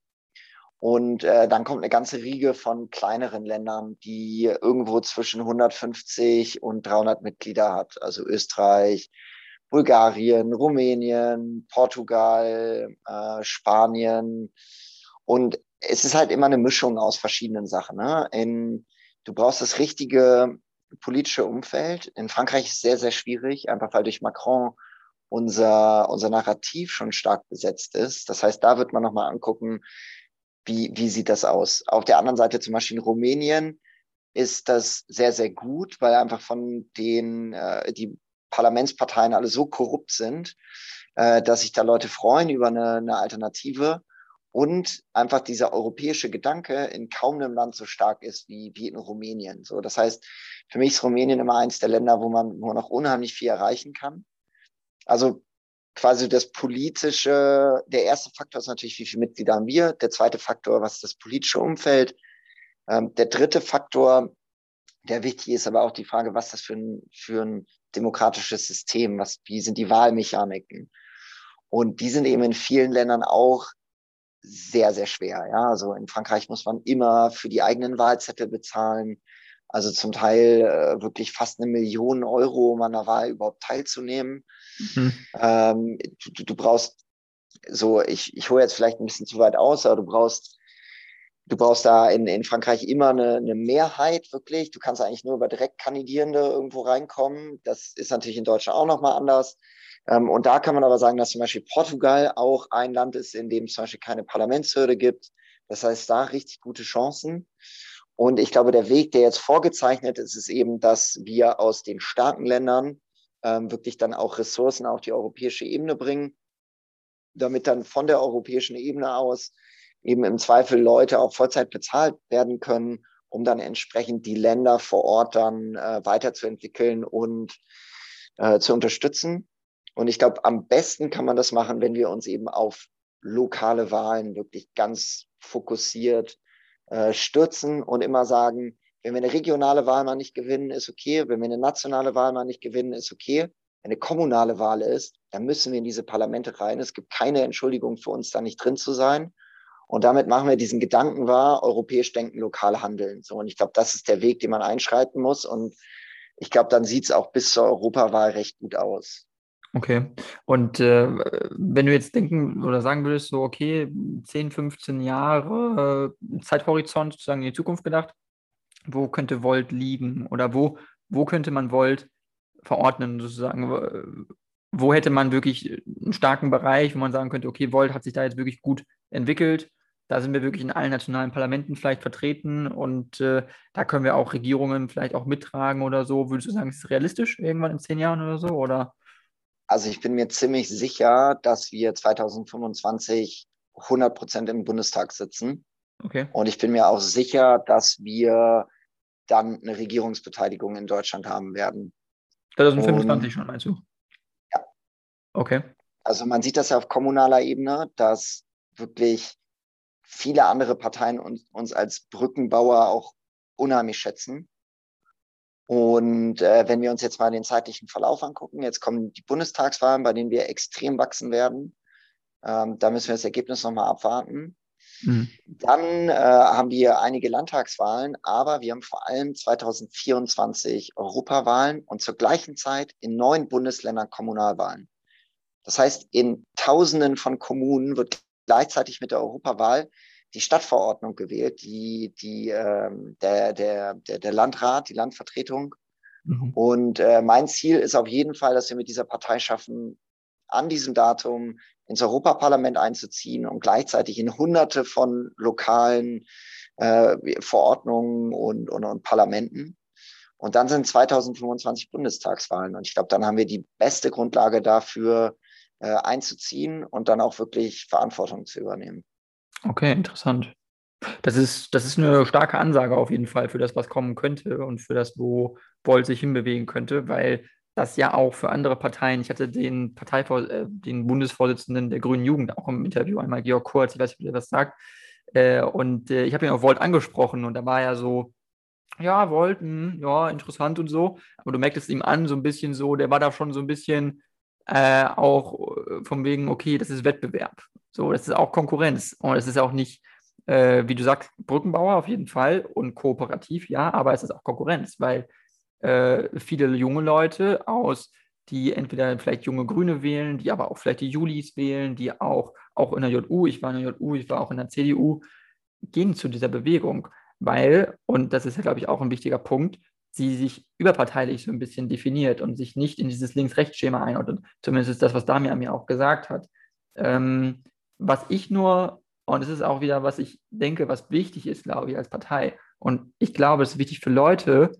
Und äh, dann kommt eine ganze Riege von kleineren Ländern, die irgendwo zwischen 150 und 300 Mitglieder hat. Also Österreich, Bulgarien, Rumänien, Portugal, äh, Spanien. Und es ist halt immer eine Mischung aus verschiedenen Sachen. Ne? In, du brauchst das richtige politische Umfeld. In Frankreich ist es sehr, sehr schwierig, einfach weil durch Macron unser, unser Narrativ schon stark besetzt ist. Das heißt, da wird man nochmal angucken, wie, wie sieht das aus? Auf der anderen Seite zum Beispiel in Rumänien ist das sehr, sehr gut, weil einfach von den, äh, die Parlamentsparteien alle so korrupt sind, äh, dass sich da Leute freuen über eine, eine Alternative und einfach dieser europäische Gedanke in kaum einem Land so stark ist wie, wie in Rumänien. So, das heißt, für mich ist Rumänien immer eins der Länder, wo man, man noch unheimlich viel erreichen kann. Also quasi das politische, der erste Faktor ist natürlich, wie viele Mitglieder haben wir. Der zweite Faktor, was ist das politische Umfeld? Ähm, der dritte Faktor, der wichtig ist, aber auch die Frage, was ist das für ein, für ein demokratisches System? Was, wie sind die Wahlmechaniken? Und die sind eben in vielen Ländern auch sehr, sehr schwer. Ja, also in Frankreich muss man immer für die eigenen Wahlzettel bezahlen. Also zum Teil äh, wirklich fast eine Million Euro, um an der Wahl überhaupt teilzunehmen. Mhm. Ähm, du, du, brauchst so, ich, ich hole jetzt vielleicht ein bisschen zu weit aus, aber du brauchst, du brauchst da in, in Frankreich immer eine, eine Mehrheit wirklich. Du kannst eigentlich nur über Direktkandidierende irgendwo reinkommen. Das ist natürlich in Deutschland auch nochmal anders. Ähm, und da kann man aber sagen, dass zum Beispiel Portugal auch ein Land ist, in dem es zum Beispiel keine Parlamentshürde gibt. Das heißt, da richtig gute Chancen. Und ich glaube, der Weg, der jetzt vorgezeichnet ist, ist eben, dass wir aus den starken Ländern wirklich dann auch Ressourcen auf die europäische Ebene bringen, damit dann von der europäischen Ebene aus eben im Zweifel Leute auch Vollzeit bezahlt werden können, um dann entsprechend die Länder vor Ort dann äh, weiterzuentwickeln und äh, zu unterstützen. Und ich glaube, am besten kann man das machen, wenn wir uns eben auf lokale Wahlen wirklich ganz fokussiert äh, stürzen und immer sagen, wenn wir eine regionale Wahl mal nicht gewinnen, ist okay. Wenn wir eine nationale Wahl mal nicht gewinnen, ist okay. Wenn eine kommunale Wahl ist, dann müssen wir in diese Parlamente rein. Es gibt keine Entschuldigung für uns, da nicht drin zu sein. Und damit machen wir diesen Gedanken wahr, europäisch denken, lokal handeln. So, und ich glaube, das ist der Weg, den man einschreiten muss. Und ich glaube, dann sieht es auch bis zur Europawahl recht gut aus. Okay. Und äh, wenn du jetzt denken oder sagen würdest, so, okay, 10, 15 Jahre äh, Zeithorizont sozusagen in die Zukunft gedacht, wo könnte Volt liegen oder wo, wo könnte man Volt verordnen, sozusagen? Wo hätte man wirklich einen starken Bereich, wo man sagen könnte, okay, Volt hat sich da jetzt wirklich gut entwickelt. Da sind wir wirklich in allen nationalen Parlamenten vielleicht vertreten und äh, da können wir auch Regierungen vielleicht auch mittragen oder so. Würdest du sagen, ist es realistisch irgendwann in zehn Jahren oder so? Oder? Also ich bin mir ziemlich sicher, dass wir 2025 100 Prozent im Bundestag sitzen. Okay. Und ich bin mir auch sicher, dass wir dann eine Regierungsbeteiligung in Deutschland haben werden. 2025 Und, schon, meinst du? Ja. Okay. Also man sieht das ja auf kommunaler Ebene, dass wirklich viele andere Parteien uns, uns als Brückenbauer auch unheimlich schätzen. Und äh, wenn wir uns jetzt mal den zeitlichen Verlauf angucken, jetzt kommen die Bundestagswahlen, bei denen wir extrem wachsen werden. Ähm, da müssen wir das Ergebnis nochmal abwarten. Mhm. Dann äh, haben wir einige Landtagswahlen, aber wir haben vor allem 2024 Europawahlen und zur gleichen Zeit in neun Bundesländern Kommunalwahlen. Das heißt, in Tausenden von Kommunen wird gleichzeitig mit der Europawahl die Stadtverordnung gewählt, die, die, ähm, der, der, der, der Landrat, die Landvertretung. Mhm. Und äh, mein Ziel ist auf jeden Fall, dass wir mit dieser Partei schaffen, an diesem Datum ins Europaparlament einzuziehen und gleichzeitig in hunderte von lokalen äh, Verordnungen und, und, und Parlamenten. Und dann sind 2025 Bundestagswahlen. Und ich glaube, dann haben wir die beste Grundlage dafür, äh, einzuziehen und dann auch wirklich Verantwortung zu übernehmen. Okay, interessant. Das ist, das ist eine starke Ansage auf jeden Fall für das, was kommen könnte und für das, wo Boll sich hinbewegen könnte, weil das ja auch für andere Parteien, ich hatte den Parteivor äh, den Bundesvorsitzenden der Grünen Jugend auch im Interview, einmal Georg Kurz, ich weiß nicht, ob er das sagt, äh, und äh, ich habe ihn auf Volt angesprochen und da war er so, ja, Volt, mh, hm, ja, interessant und so, aber du merkst es ihm an, so ein bisschen so, der war da schon so ein bisschen äh, auch äh, von wegen, okay, das ist Wettbewerb. So, das ist auch Konkurrenz. Und es ist auch nicht, äh, wie du sagst, Brückenbauer auf jeden Fall und kooperativ, ja, aber es ist auch Konkurrenz, weil äh, viele junge Leute aus, die entweder vielleicht junge Grüne wählen, die aber auch vielleicht die Julis wählen, die auch, auch in der JU, ich war in der JU, ich war auch in der CDU, gehen zu dieser Bewegung, weil, und das ist ja, glaube ich, auch ein wichtiger Punkt, sie sich überparteilich so ein bisschen definiert und sich nicht in dieses Links-Rechts-Schema einordnet. Zumindest ist das, was Damian mir auch gesagt hat. Ähm, was ich nur, und es ist auch wieder, was ich denke, was wichtig ist, glaube ich, als Partei. Und ich glaube, es ist wichtig für Leute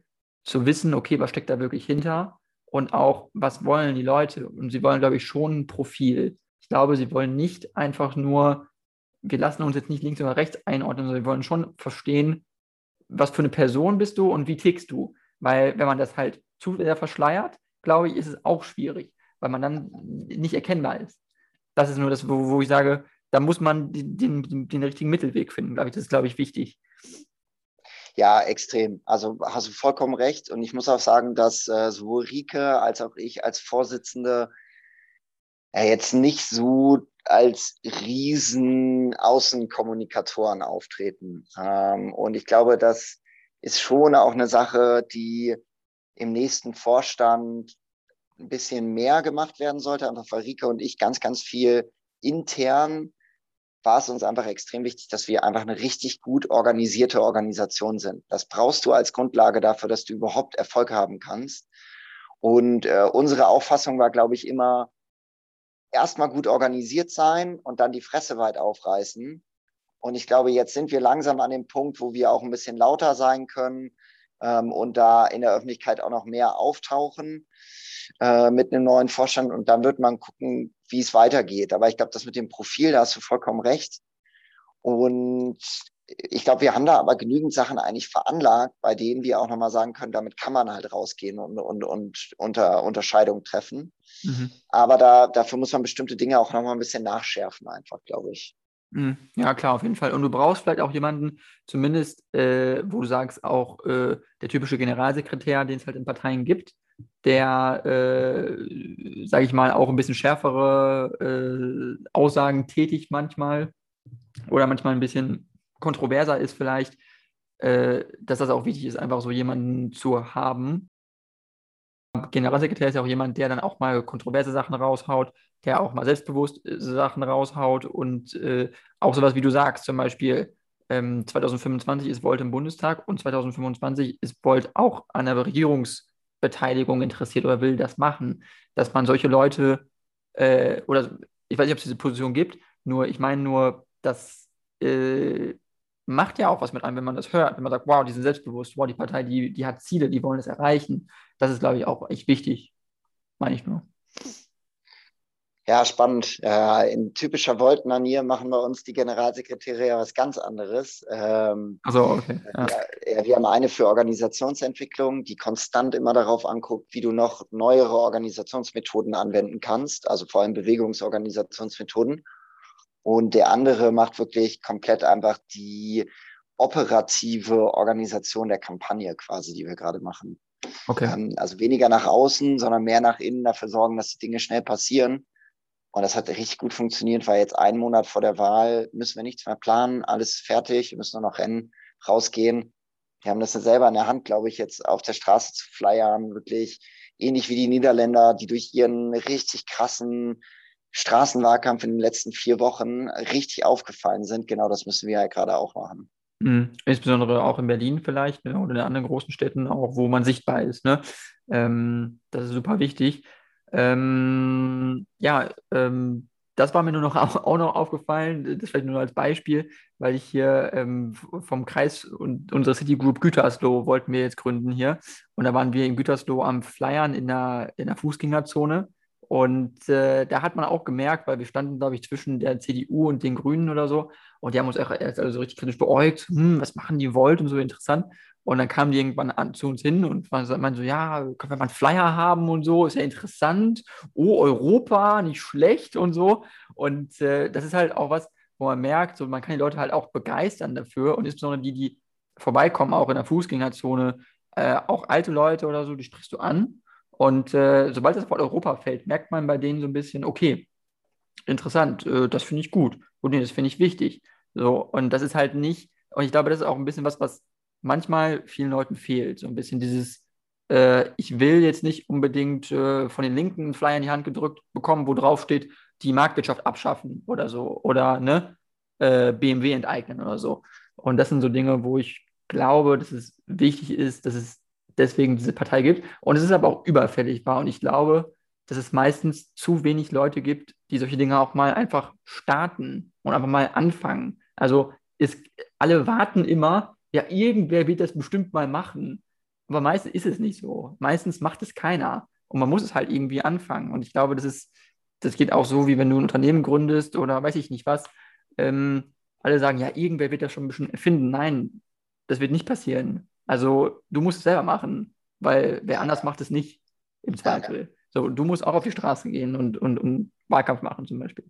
zu wissen, okay, was steckt da wirklich hinter und auch, was wollen die Leute. Und sie wollen, glaube ich, schon ein Profil. Ich glaube, sie wollen nicht einfach nur, wir lassen uns jetzt nicht links oder rechts einordnen, sondern sie wollen schon verstehen, was für eine Person bist du und wie tickst du. Weil wenn man das halt zu sehr verschleiert, glaube ich, ist es auch schwierig, weil man dann nicht erkennbar ist. Das ist nur das, wo, wo ich sage, da muss man den, den, den richtigen Mittelweg finden, glaube ich. Das ist, glaube ich, wichtig. Ja, extrem. Also hast du vollkommen recht. Und ich muss auch sagen, dass äh, sowohl Rike als auch ich als Vorsitzende äh, jetzt nicht so als riesen Außenkommunikatoren auftreten. Ähm, und ich glaube, das ist schon auch eine Sache, die im nächsten Vorstand ein bisschen mehr gemacht werden sollte. Einfach weil Rika und ich ganz, ganz viel intern war es uns einfach extrem wichtig, dass wir einfach eine richtig gut organisierte Organisation sind. Das brauchst du als Grundlage dafür, dass du überhaupt Erfolg haben kannst. Und äh, unsere Auffassung war, glaube ich, immer erstmal gut organisiert sein und dann die Fresse weit aufreißen Und ich glaube, jetzt sind wir langsam an dem Punkt, wo wir auch ein bisschen lauter sein können ähm, und da in der Öffentlichkeit auch noch mehr auftauchen äh, mit einem neuen Vorstand. Und dann wird man gucken, wie es weitergeht. Aber ich glaube, das mit dem Profil, da hast du vollkommen recht. Und ich glaube, wir haben da aber genügend Sachen eigentlich veranlagt, bei denen wir auch nochmal sagen können, damit kann man halt rausgehen und, und, und unter Unterscheidung treffen. Mhm. Aber da, dafür muss man bestimmte Dinge auch nochmal ein bisschen nachschärfen, einfach, glaube ich. Mhm. Ja, klar, auf jeden Fall. Und du brauchst vielleicht auch jemanden, zumindest, äh, wo du sagst, auch äh, der typische Generalsekretär, den es halt in Parteien gibt, der, äh, sage ich mal, auch ein bisschen schärfere äh, Aussagen tätigt manchmal oder manchmal ein bisschen kontroverser ist vielleicht, äh, dass das auch wichtig ist, einfach so jemanden zu haben. Generalsekretär ist ja auch jemand, der dann auch mal kontroverse Sachen raushaut, der auch mal selbstbewusst äh, Sachen raushaut und äh, auch sowas, wie du sagst, zum Beispiel ähm, 2025 ist Volt im Bundestag und 2025 ist Volt auch an der Regierungsbeteiligung interessiert oder will das machen, dass man solche Leute äh, oder ich weiß nicht, ob es diese Position gibt, nur ich meine nur, dass äh, macht ja auch was mit einem, wenn man das hört, wenn man sagt, wow, die sind selbstbewusst, wow, die Partei, die, die hat Ziele, die wollen es erreichen. Das ist, glaube ich, auch echt wichtig, meine ich nur. Ja, spannend. Äh, in typischer Volt-Manier machen bei uns die Generalsekretäre ja was ganz anderes. Ähm, also okay. Ja. Ja, wir haben eine für Organisationsentwicklung, die konstant immer darauf anguckt, wie du noch neuere Organisationsmethoden anwenden kannst, also vor allem Bewegungsorganisationsmethoden. Und der andere macht wirklich komplett einfach die operative Organisation der Kampagne quasi, die wir gerade machen. Okay. Ähm, also weniger nach außen, sondern mehr nach innen dafür sorgen, dass die Dinge schnell passieren. Und das hat richtig gut funktioniert, weil jetzt einen Monat vor der Wahl müssen wir nichts mehr planen, alles fertig, wir müssen nur noch rennen, rausgehen. Wir haben das ja selber in der Hand, glaube ich, jetzt auf der Straße zu flyern, wirklich ähnlich wie die Niederländer, die durch ihren richtig krassen Straßenwahlkampf in den letzten vier Wochen richtig aufgefallen sind. Genau das müssen wir ja gerade auch machen. Mhm. Insbesondere auch in Berlin vielleicht ne, oder in anderen großen Städten, auch wo man sichtbar ist. Ne? Ähm, das ist super wichtig. Ähm, ja, ähm, das war mir nur noch auch noch aufgefallen, das vielleicht nur als Beispiel, weil ich hier ähm, vom Kreis und unsere City Group Gütersloh wollten wir jetzt gründen hier. Und da waren wir in Gütersloh am Flyern in der, in der Fußgängerzone. Und äh, da hat man auch gemerkt, weil wir standen, glaube ich, zwischen der CDU und den Grünen oder so. Und die haben uns auch also richtig kritisch beäugt, hm, was machen die Volt und so interessant. Und dann kamen die irgendwann an, zu uns hin und man so, ja, können wir mal einen Flyer haben und so, ist ja interessant. Oh, Europa, nicht schlecht und so. Und äh, das ist halt auch was, wo man merkt, so, man kann die Leute halt auch begeistern dafür. Und insbesondere die, die vorbeikommen, auch in der Fußgängerzone, äh, auch alte Leute oder so, die sprichst du an und äh, sobald das Wort Europa fällt, merkt man bei denen so ein bisschen, okay, interessant, äh, das finde ich gut. Und nee, das finde ich wichtig. So, und das ist halt nicht, und ich glaube, das ist auch ein bisschen was, was manchmal vielen Leuten fehlt. So ein bisschen dieses, äh, ich will jetzt nicht unbedingt äh, von den Linken einen Flyer in die Hand gedrückt bekommen, wo drauf steht, die Marktwirtschaft abschaffen oder so. Oder ne, äh, BMW enteignen oder so. Und das sind so Dinge, wo ich glaube, dass es wichtig ist, dass es deswegen diese Partei gibt. Und es ist aber auch überfällig war. Und ich glaube, dass es meistens zu wenig Leute gibt, die solche Dinge auch mal einfach starten und einfach mal anfangen. Also ist, alle warten immer, ja, irgendwer wird das bestimmt mal machen. Aber meistens ist es nicht so. Meistens macht es keiner. Und man muss es halt irgendwie anfangen. Und ich glaube, das ist, das geht auch so, wie wenn du ein Unternehmen gründest oder weiß ich nicht was. Ähm, alle sagen, ja, irgendwer wird das schon ein bisschen erfinden. Nein, das wird nicht passieren. Also du musst es selber machen, weil wer anders macht es nicht im Zweifel. So, du musst auch auf die Straße gehen und, und, und Wahlkampf machen zum Beispiel.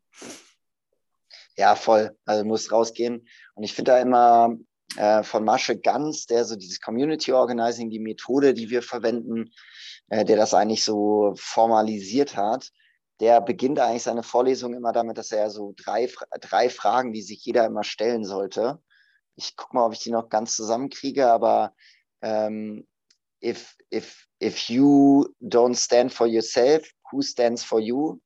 Ja, voll. Also du musst rausgehen. Und ich finde da immer äh, von Masche Ganz, der so dieses Community Organizing, die Methode, die wir verwenden, äh, der das eigentlich so formalisiert hat, der beginnt eigentlich seine Vorlesung immer damit, dass er so drei, drei Fragen, die sich jeder immer stellen sollte, ich gucke mal, ob ich die noch ganz zusammenkriege, aber ähm, if, if, if you don't stand for yourself, who stands for you?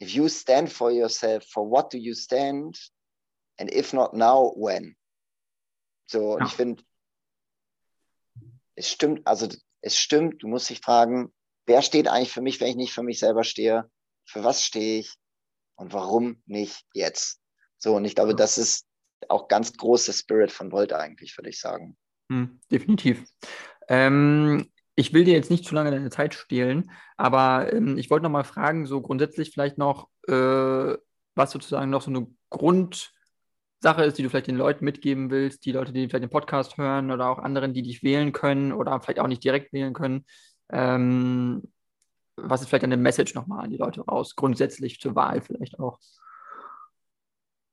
If you stand for yourself, for what do you stand? And if not now, when? So, und ich finde, es stimmt, also es stimmt, du musst dich fragen, wer steht eigentlich für mich, wenn ich nicht für mich selber stehe? Für was stehe ich? Und warum nicht jetzt? So, und ich glaube, das ist auch ganz große Spirit von Volt eigentlich, würde ich sagen. Hm, definitiv. Ähm, ich will dir jetzt nicht zu lange deine Zeit stehlen, aber ähm, ich wollte noch mal fragen, so grundsätzlich vielleicht noch, äh, was sozusagen noch so eine Grundsache ist, die du vielleicht den Leuten mitgeben willst, die Leute, die vielleicht den Podcast hören oder auch anderen, die dich wählen können oder vielleicht auch nicht direkt wählen können. Ähm, was ist vielleicht eine Message nochmal an die Leute raus, grundsätzlich zur Wahl vielleicht auch?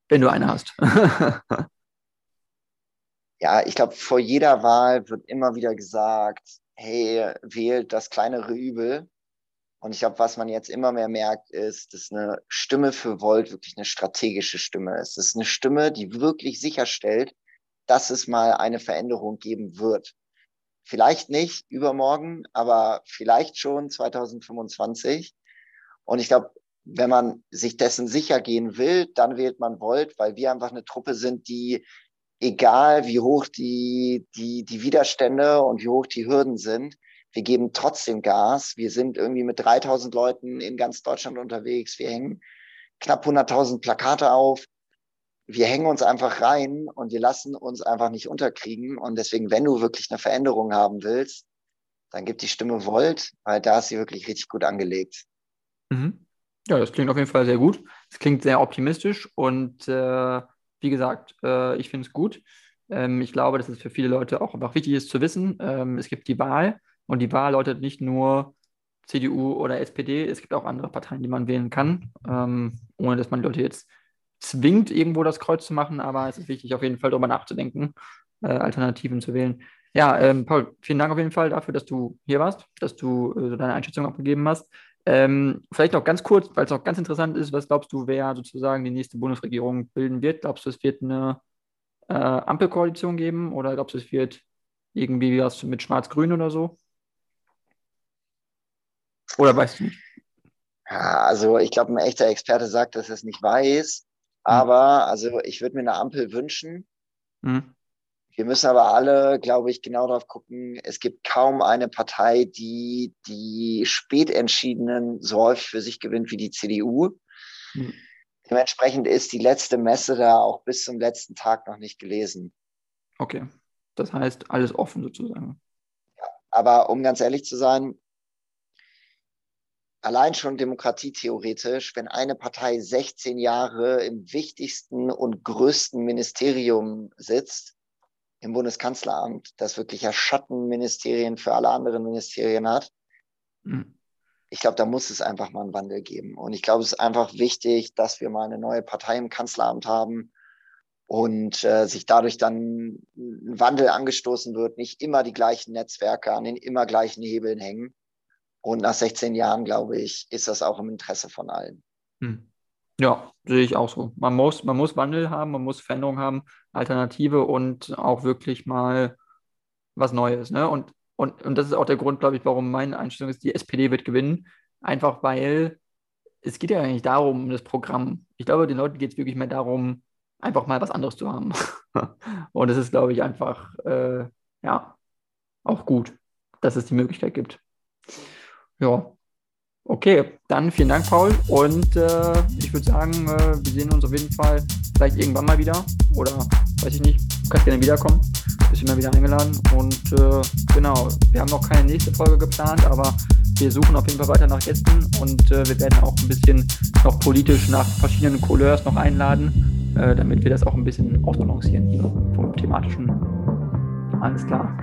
Wenn du eine hast. ja, ich glaube, vor jeder Wahl wird immer wieder gesagt, hey, wählt das kleinere Übel. Und ich glaube, was man jetzt immer mehr merkt, ist, dass eine Stimme für Volt wirklich eine strategische Stimme ist. Es ist eine Stimme, die wirklich sicherstellt, dass es mal eine Veränderung geben wird. Vielleicht nicht übermorgen, aber vielleicht schon 2025. Und ich glaube, wenn man sich dessen sicher gehen will, dann wählt man Volt, weil wir einfach eine Truppe sind, die egal wie hoch die, die, die Widerstände und wie hoch die Hürden sind, wir geben trotzdem Gas. Wir sind irgendwie mit 3000 Leuten in ganz Deutschland unterwegs. Wir hängen knapp 100.000 Plakate auf. Wir hängen uns einfach rein und wir lassen uns einfach nicht unterkriegen. Und deswegen, wenn du wirklich eine Veränderung haben willst, dann gibt die Stimme Volt, weil da ist sie wirklich richtig gut angelegt. Mhm. Ja, das klingt auf jeden Fall sehr gut. Es klingt sehr optimistisch und äh, wie gesagt, äh, ich finde es gut. Ähm, ich glaube, dass es für viele Leute auch einfach wichtig ist zu wissen, ähm, es gibt die Wahl und die Wahl lautet nicht nur CDU oder SPD, es gibt auch andere Parteien, die man wählen kann, ähm, ohne dass man die Leute jetzt zwingt, irgendwo das Kreuz zu machen, aber es ist wichtig, auf jeden Fall darüber nachzudenken, äh, Alternativen zu wählen. Ja, ähm, Paul, vielen Dank auf jeden Fall dafür, dass du hier warst, dass du äh, deine Einschätzung abgegeben hast. Ähm, vielleicht noch ganz kurz, weil es auch ganz interessant ist, was glaubst du, wer sozusagen die nächste Bundesregierung bilden wird? Glaubst du, es wird eine äh, Ampelkoalition geben oder glaubst du, es wird irgendwie was mit Schwarz-Grün oder so? Oder weißt du nicht? Ja, also ich glaube, ein echter Experte sagt, dass er es nicht weiß. Hm. Aber also ich würde mir eine Ampel wünschen. Hm. Wir müssen aber alle, glaube ich, genau darauf gucken. Es gibt kaum eine Partei, die die Spätentschiedenen so häufig für sich gewinnt wie die CDU. Hm. Dementsprechend ist die letzte Messe da auch bis zum letzten Tag noch nicht gelesen. Okay. Das heißt, alles offen sozusagen. Ja, aber um ganz ehrlich zu sein, allein schon demokratietheoretisch, wenn eine Partei 16 Jahre im wichtigsten und größten Ministerium sitzt, im Bundeskanzleramt, das wirklich ja Schattenministerien für alle anderen Ministerien hat. Mhm. Ich glaube, da muss es einfach mal einen Wandel geben. Und ich glaube, es ist einfach wichtig, dass wir mal eine neue Partei im Kanzleramt haben und äh, sich dadurch dann ein Wandel angestoßen wird, nicht immer die gleichen Netzwerke an den immer gleichen Hebeln hängen. Und nach 16 Jahren, glaube ich, ist das auch im Interesse von allen. Mhm. Ja, sehe ich auch so. Man muss, man muss Wandel haben, man muss Veränderung haben, Alternative und auch wirklich mal was Neues. Ne? Und, und, und das ist auch der Grund, glaube ich, warum meine Einstellung ist, die SPD wird gewinnen. Einfach weil es geht ja eigentlich darum, um das Programm. Ich glaube, den Leuten geht es wirklich mehr darum, einfach mal was anderes zu haben. und es ist, glaube ich, einfach, äh, ja, auch gut, dass es die Möglichkeit gibt. Ja, Okay, dann vielen Dank, Paul. Und äh, ich würde sagen, äh, wir sehen uns auf jeden Fall vielleicht irgendwann mal wieder. Oder weiß ich nicht, du kannst gerne wiederkommen. Bist immer wieder eingeladen. Und äh, genau, wir haben noch keine nächste Folge geplant, aber wir suchen auf jeden Fall weiter nach Gästen und äh, wir werden auch ein bisschen noch politisch nach verschiedenen Couleurs noch einladen, äh, damit wir das auch ein bisschen ausbalancieren hier vom thematischen. Alles klar.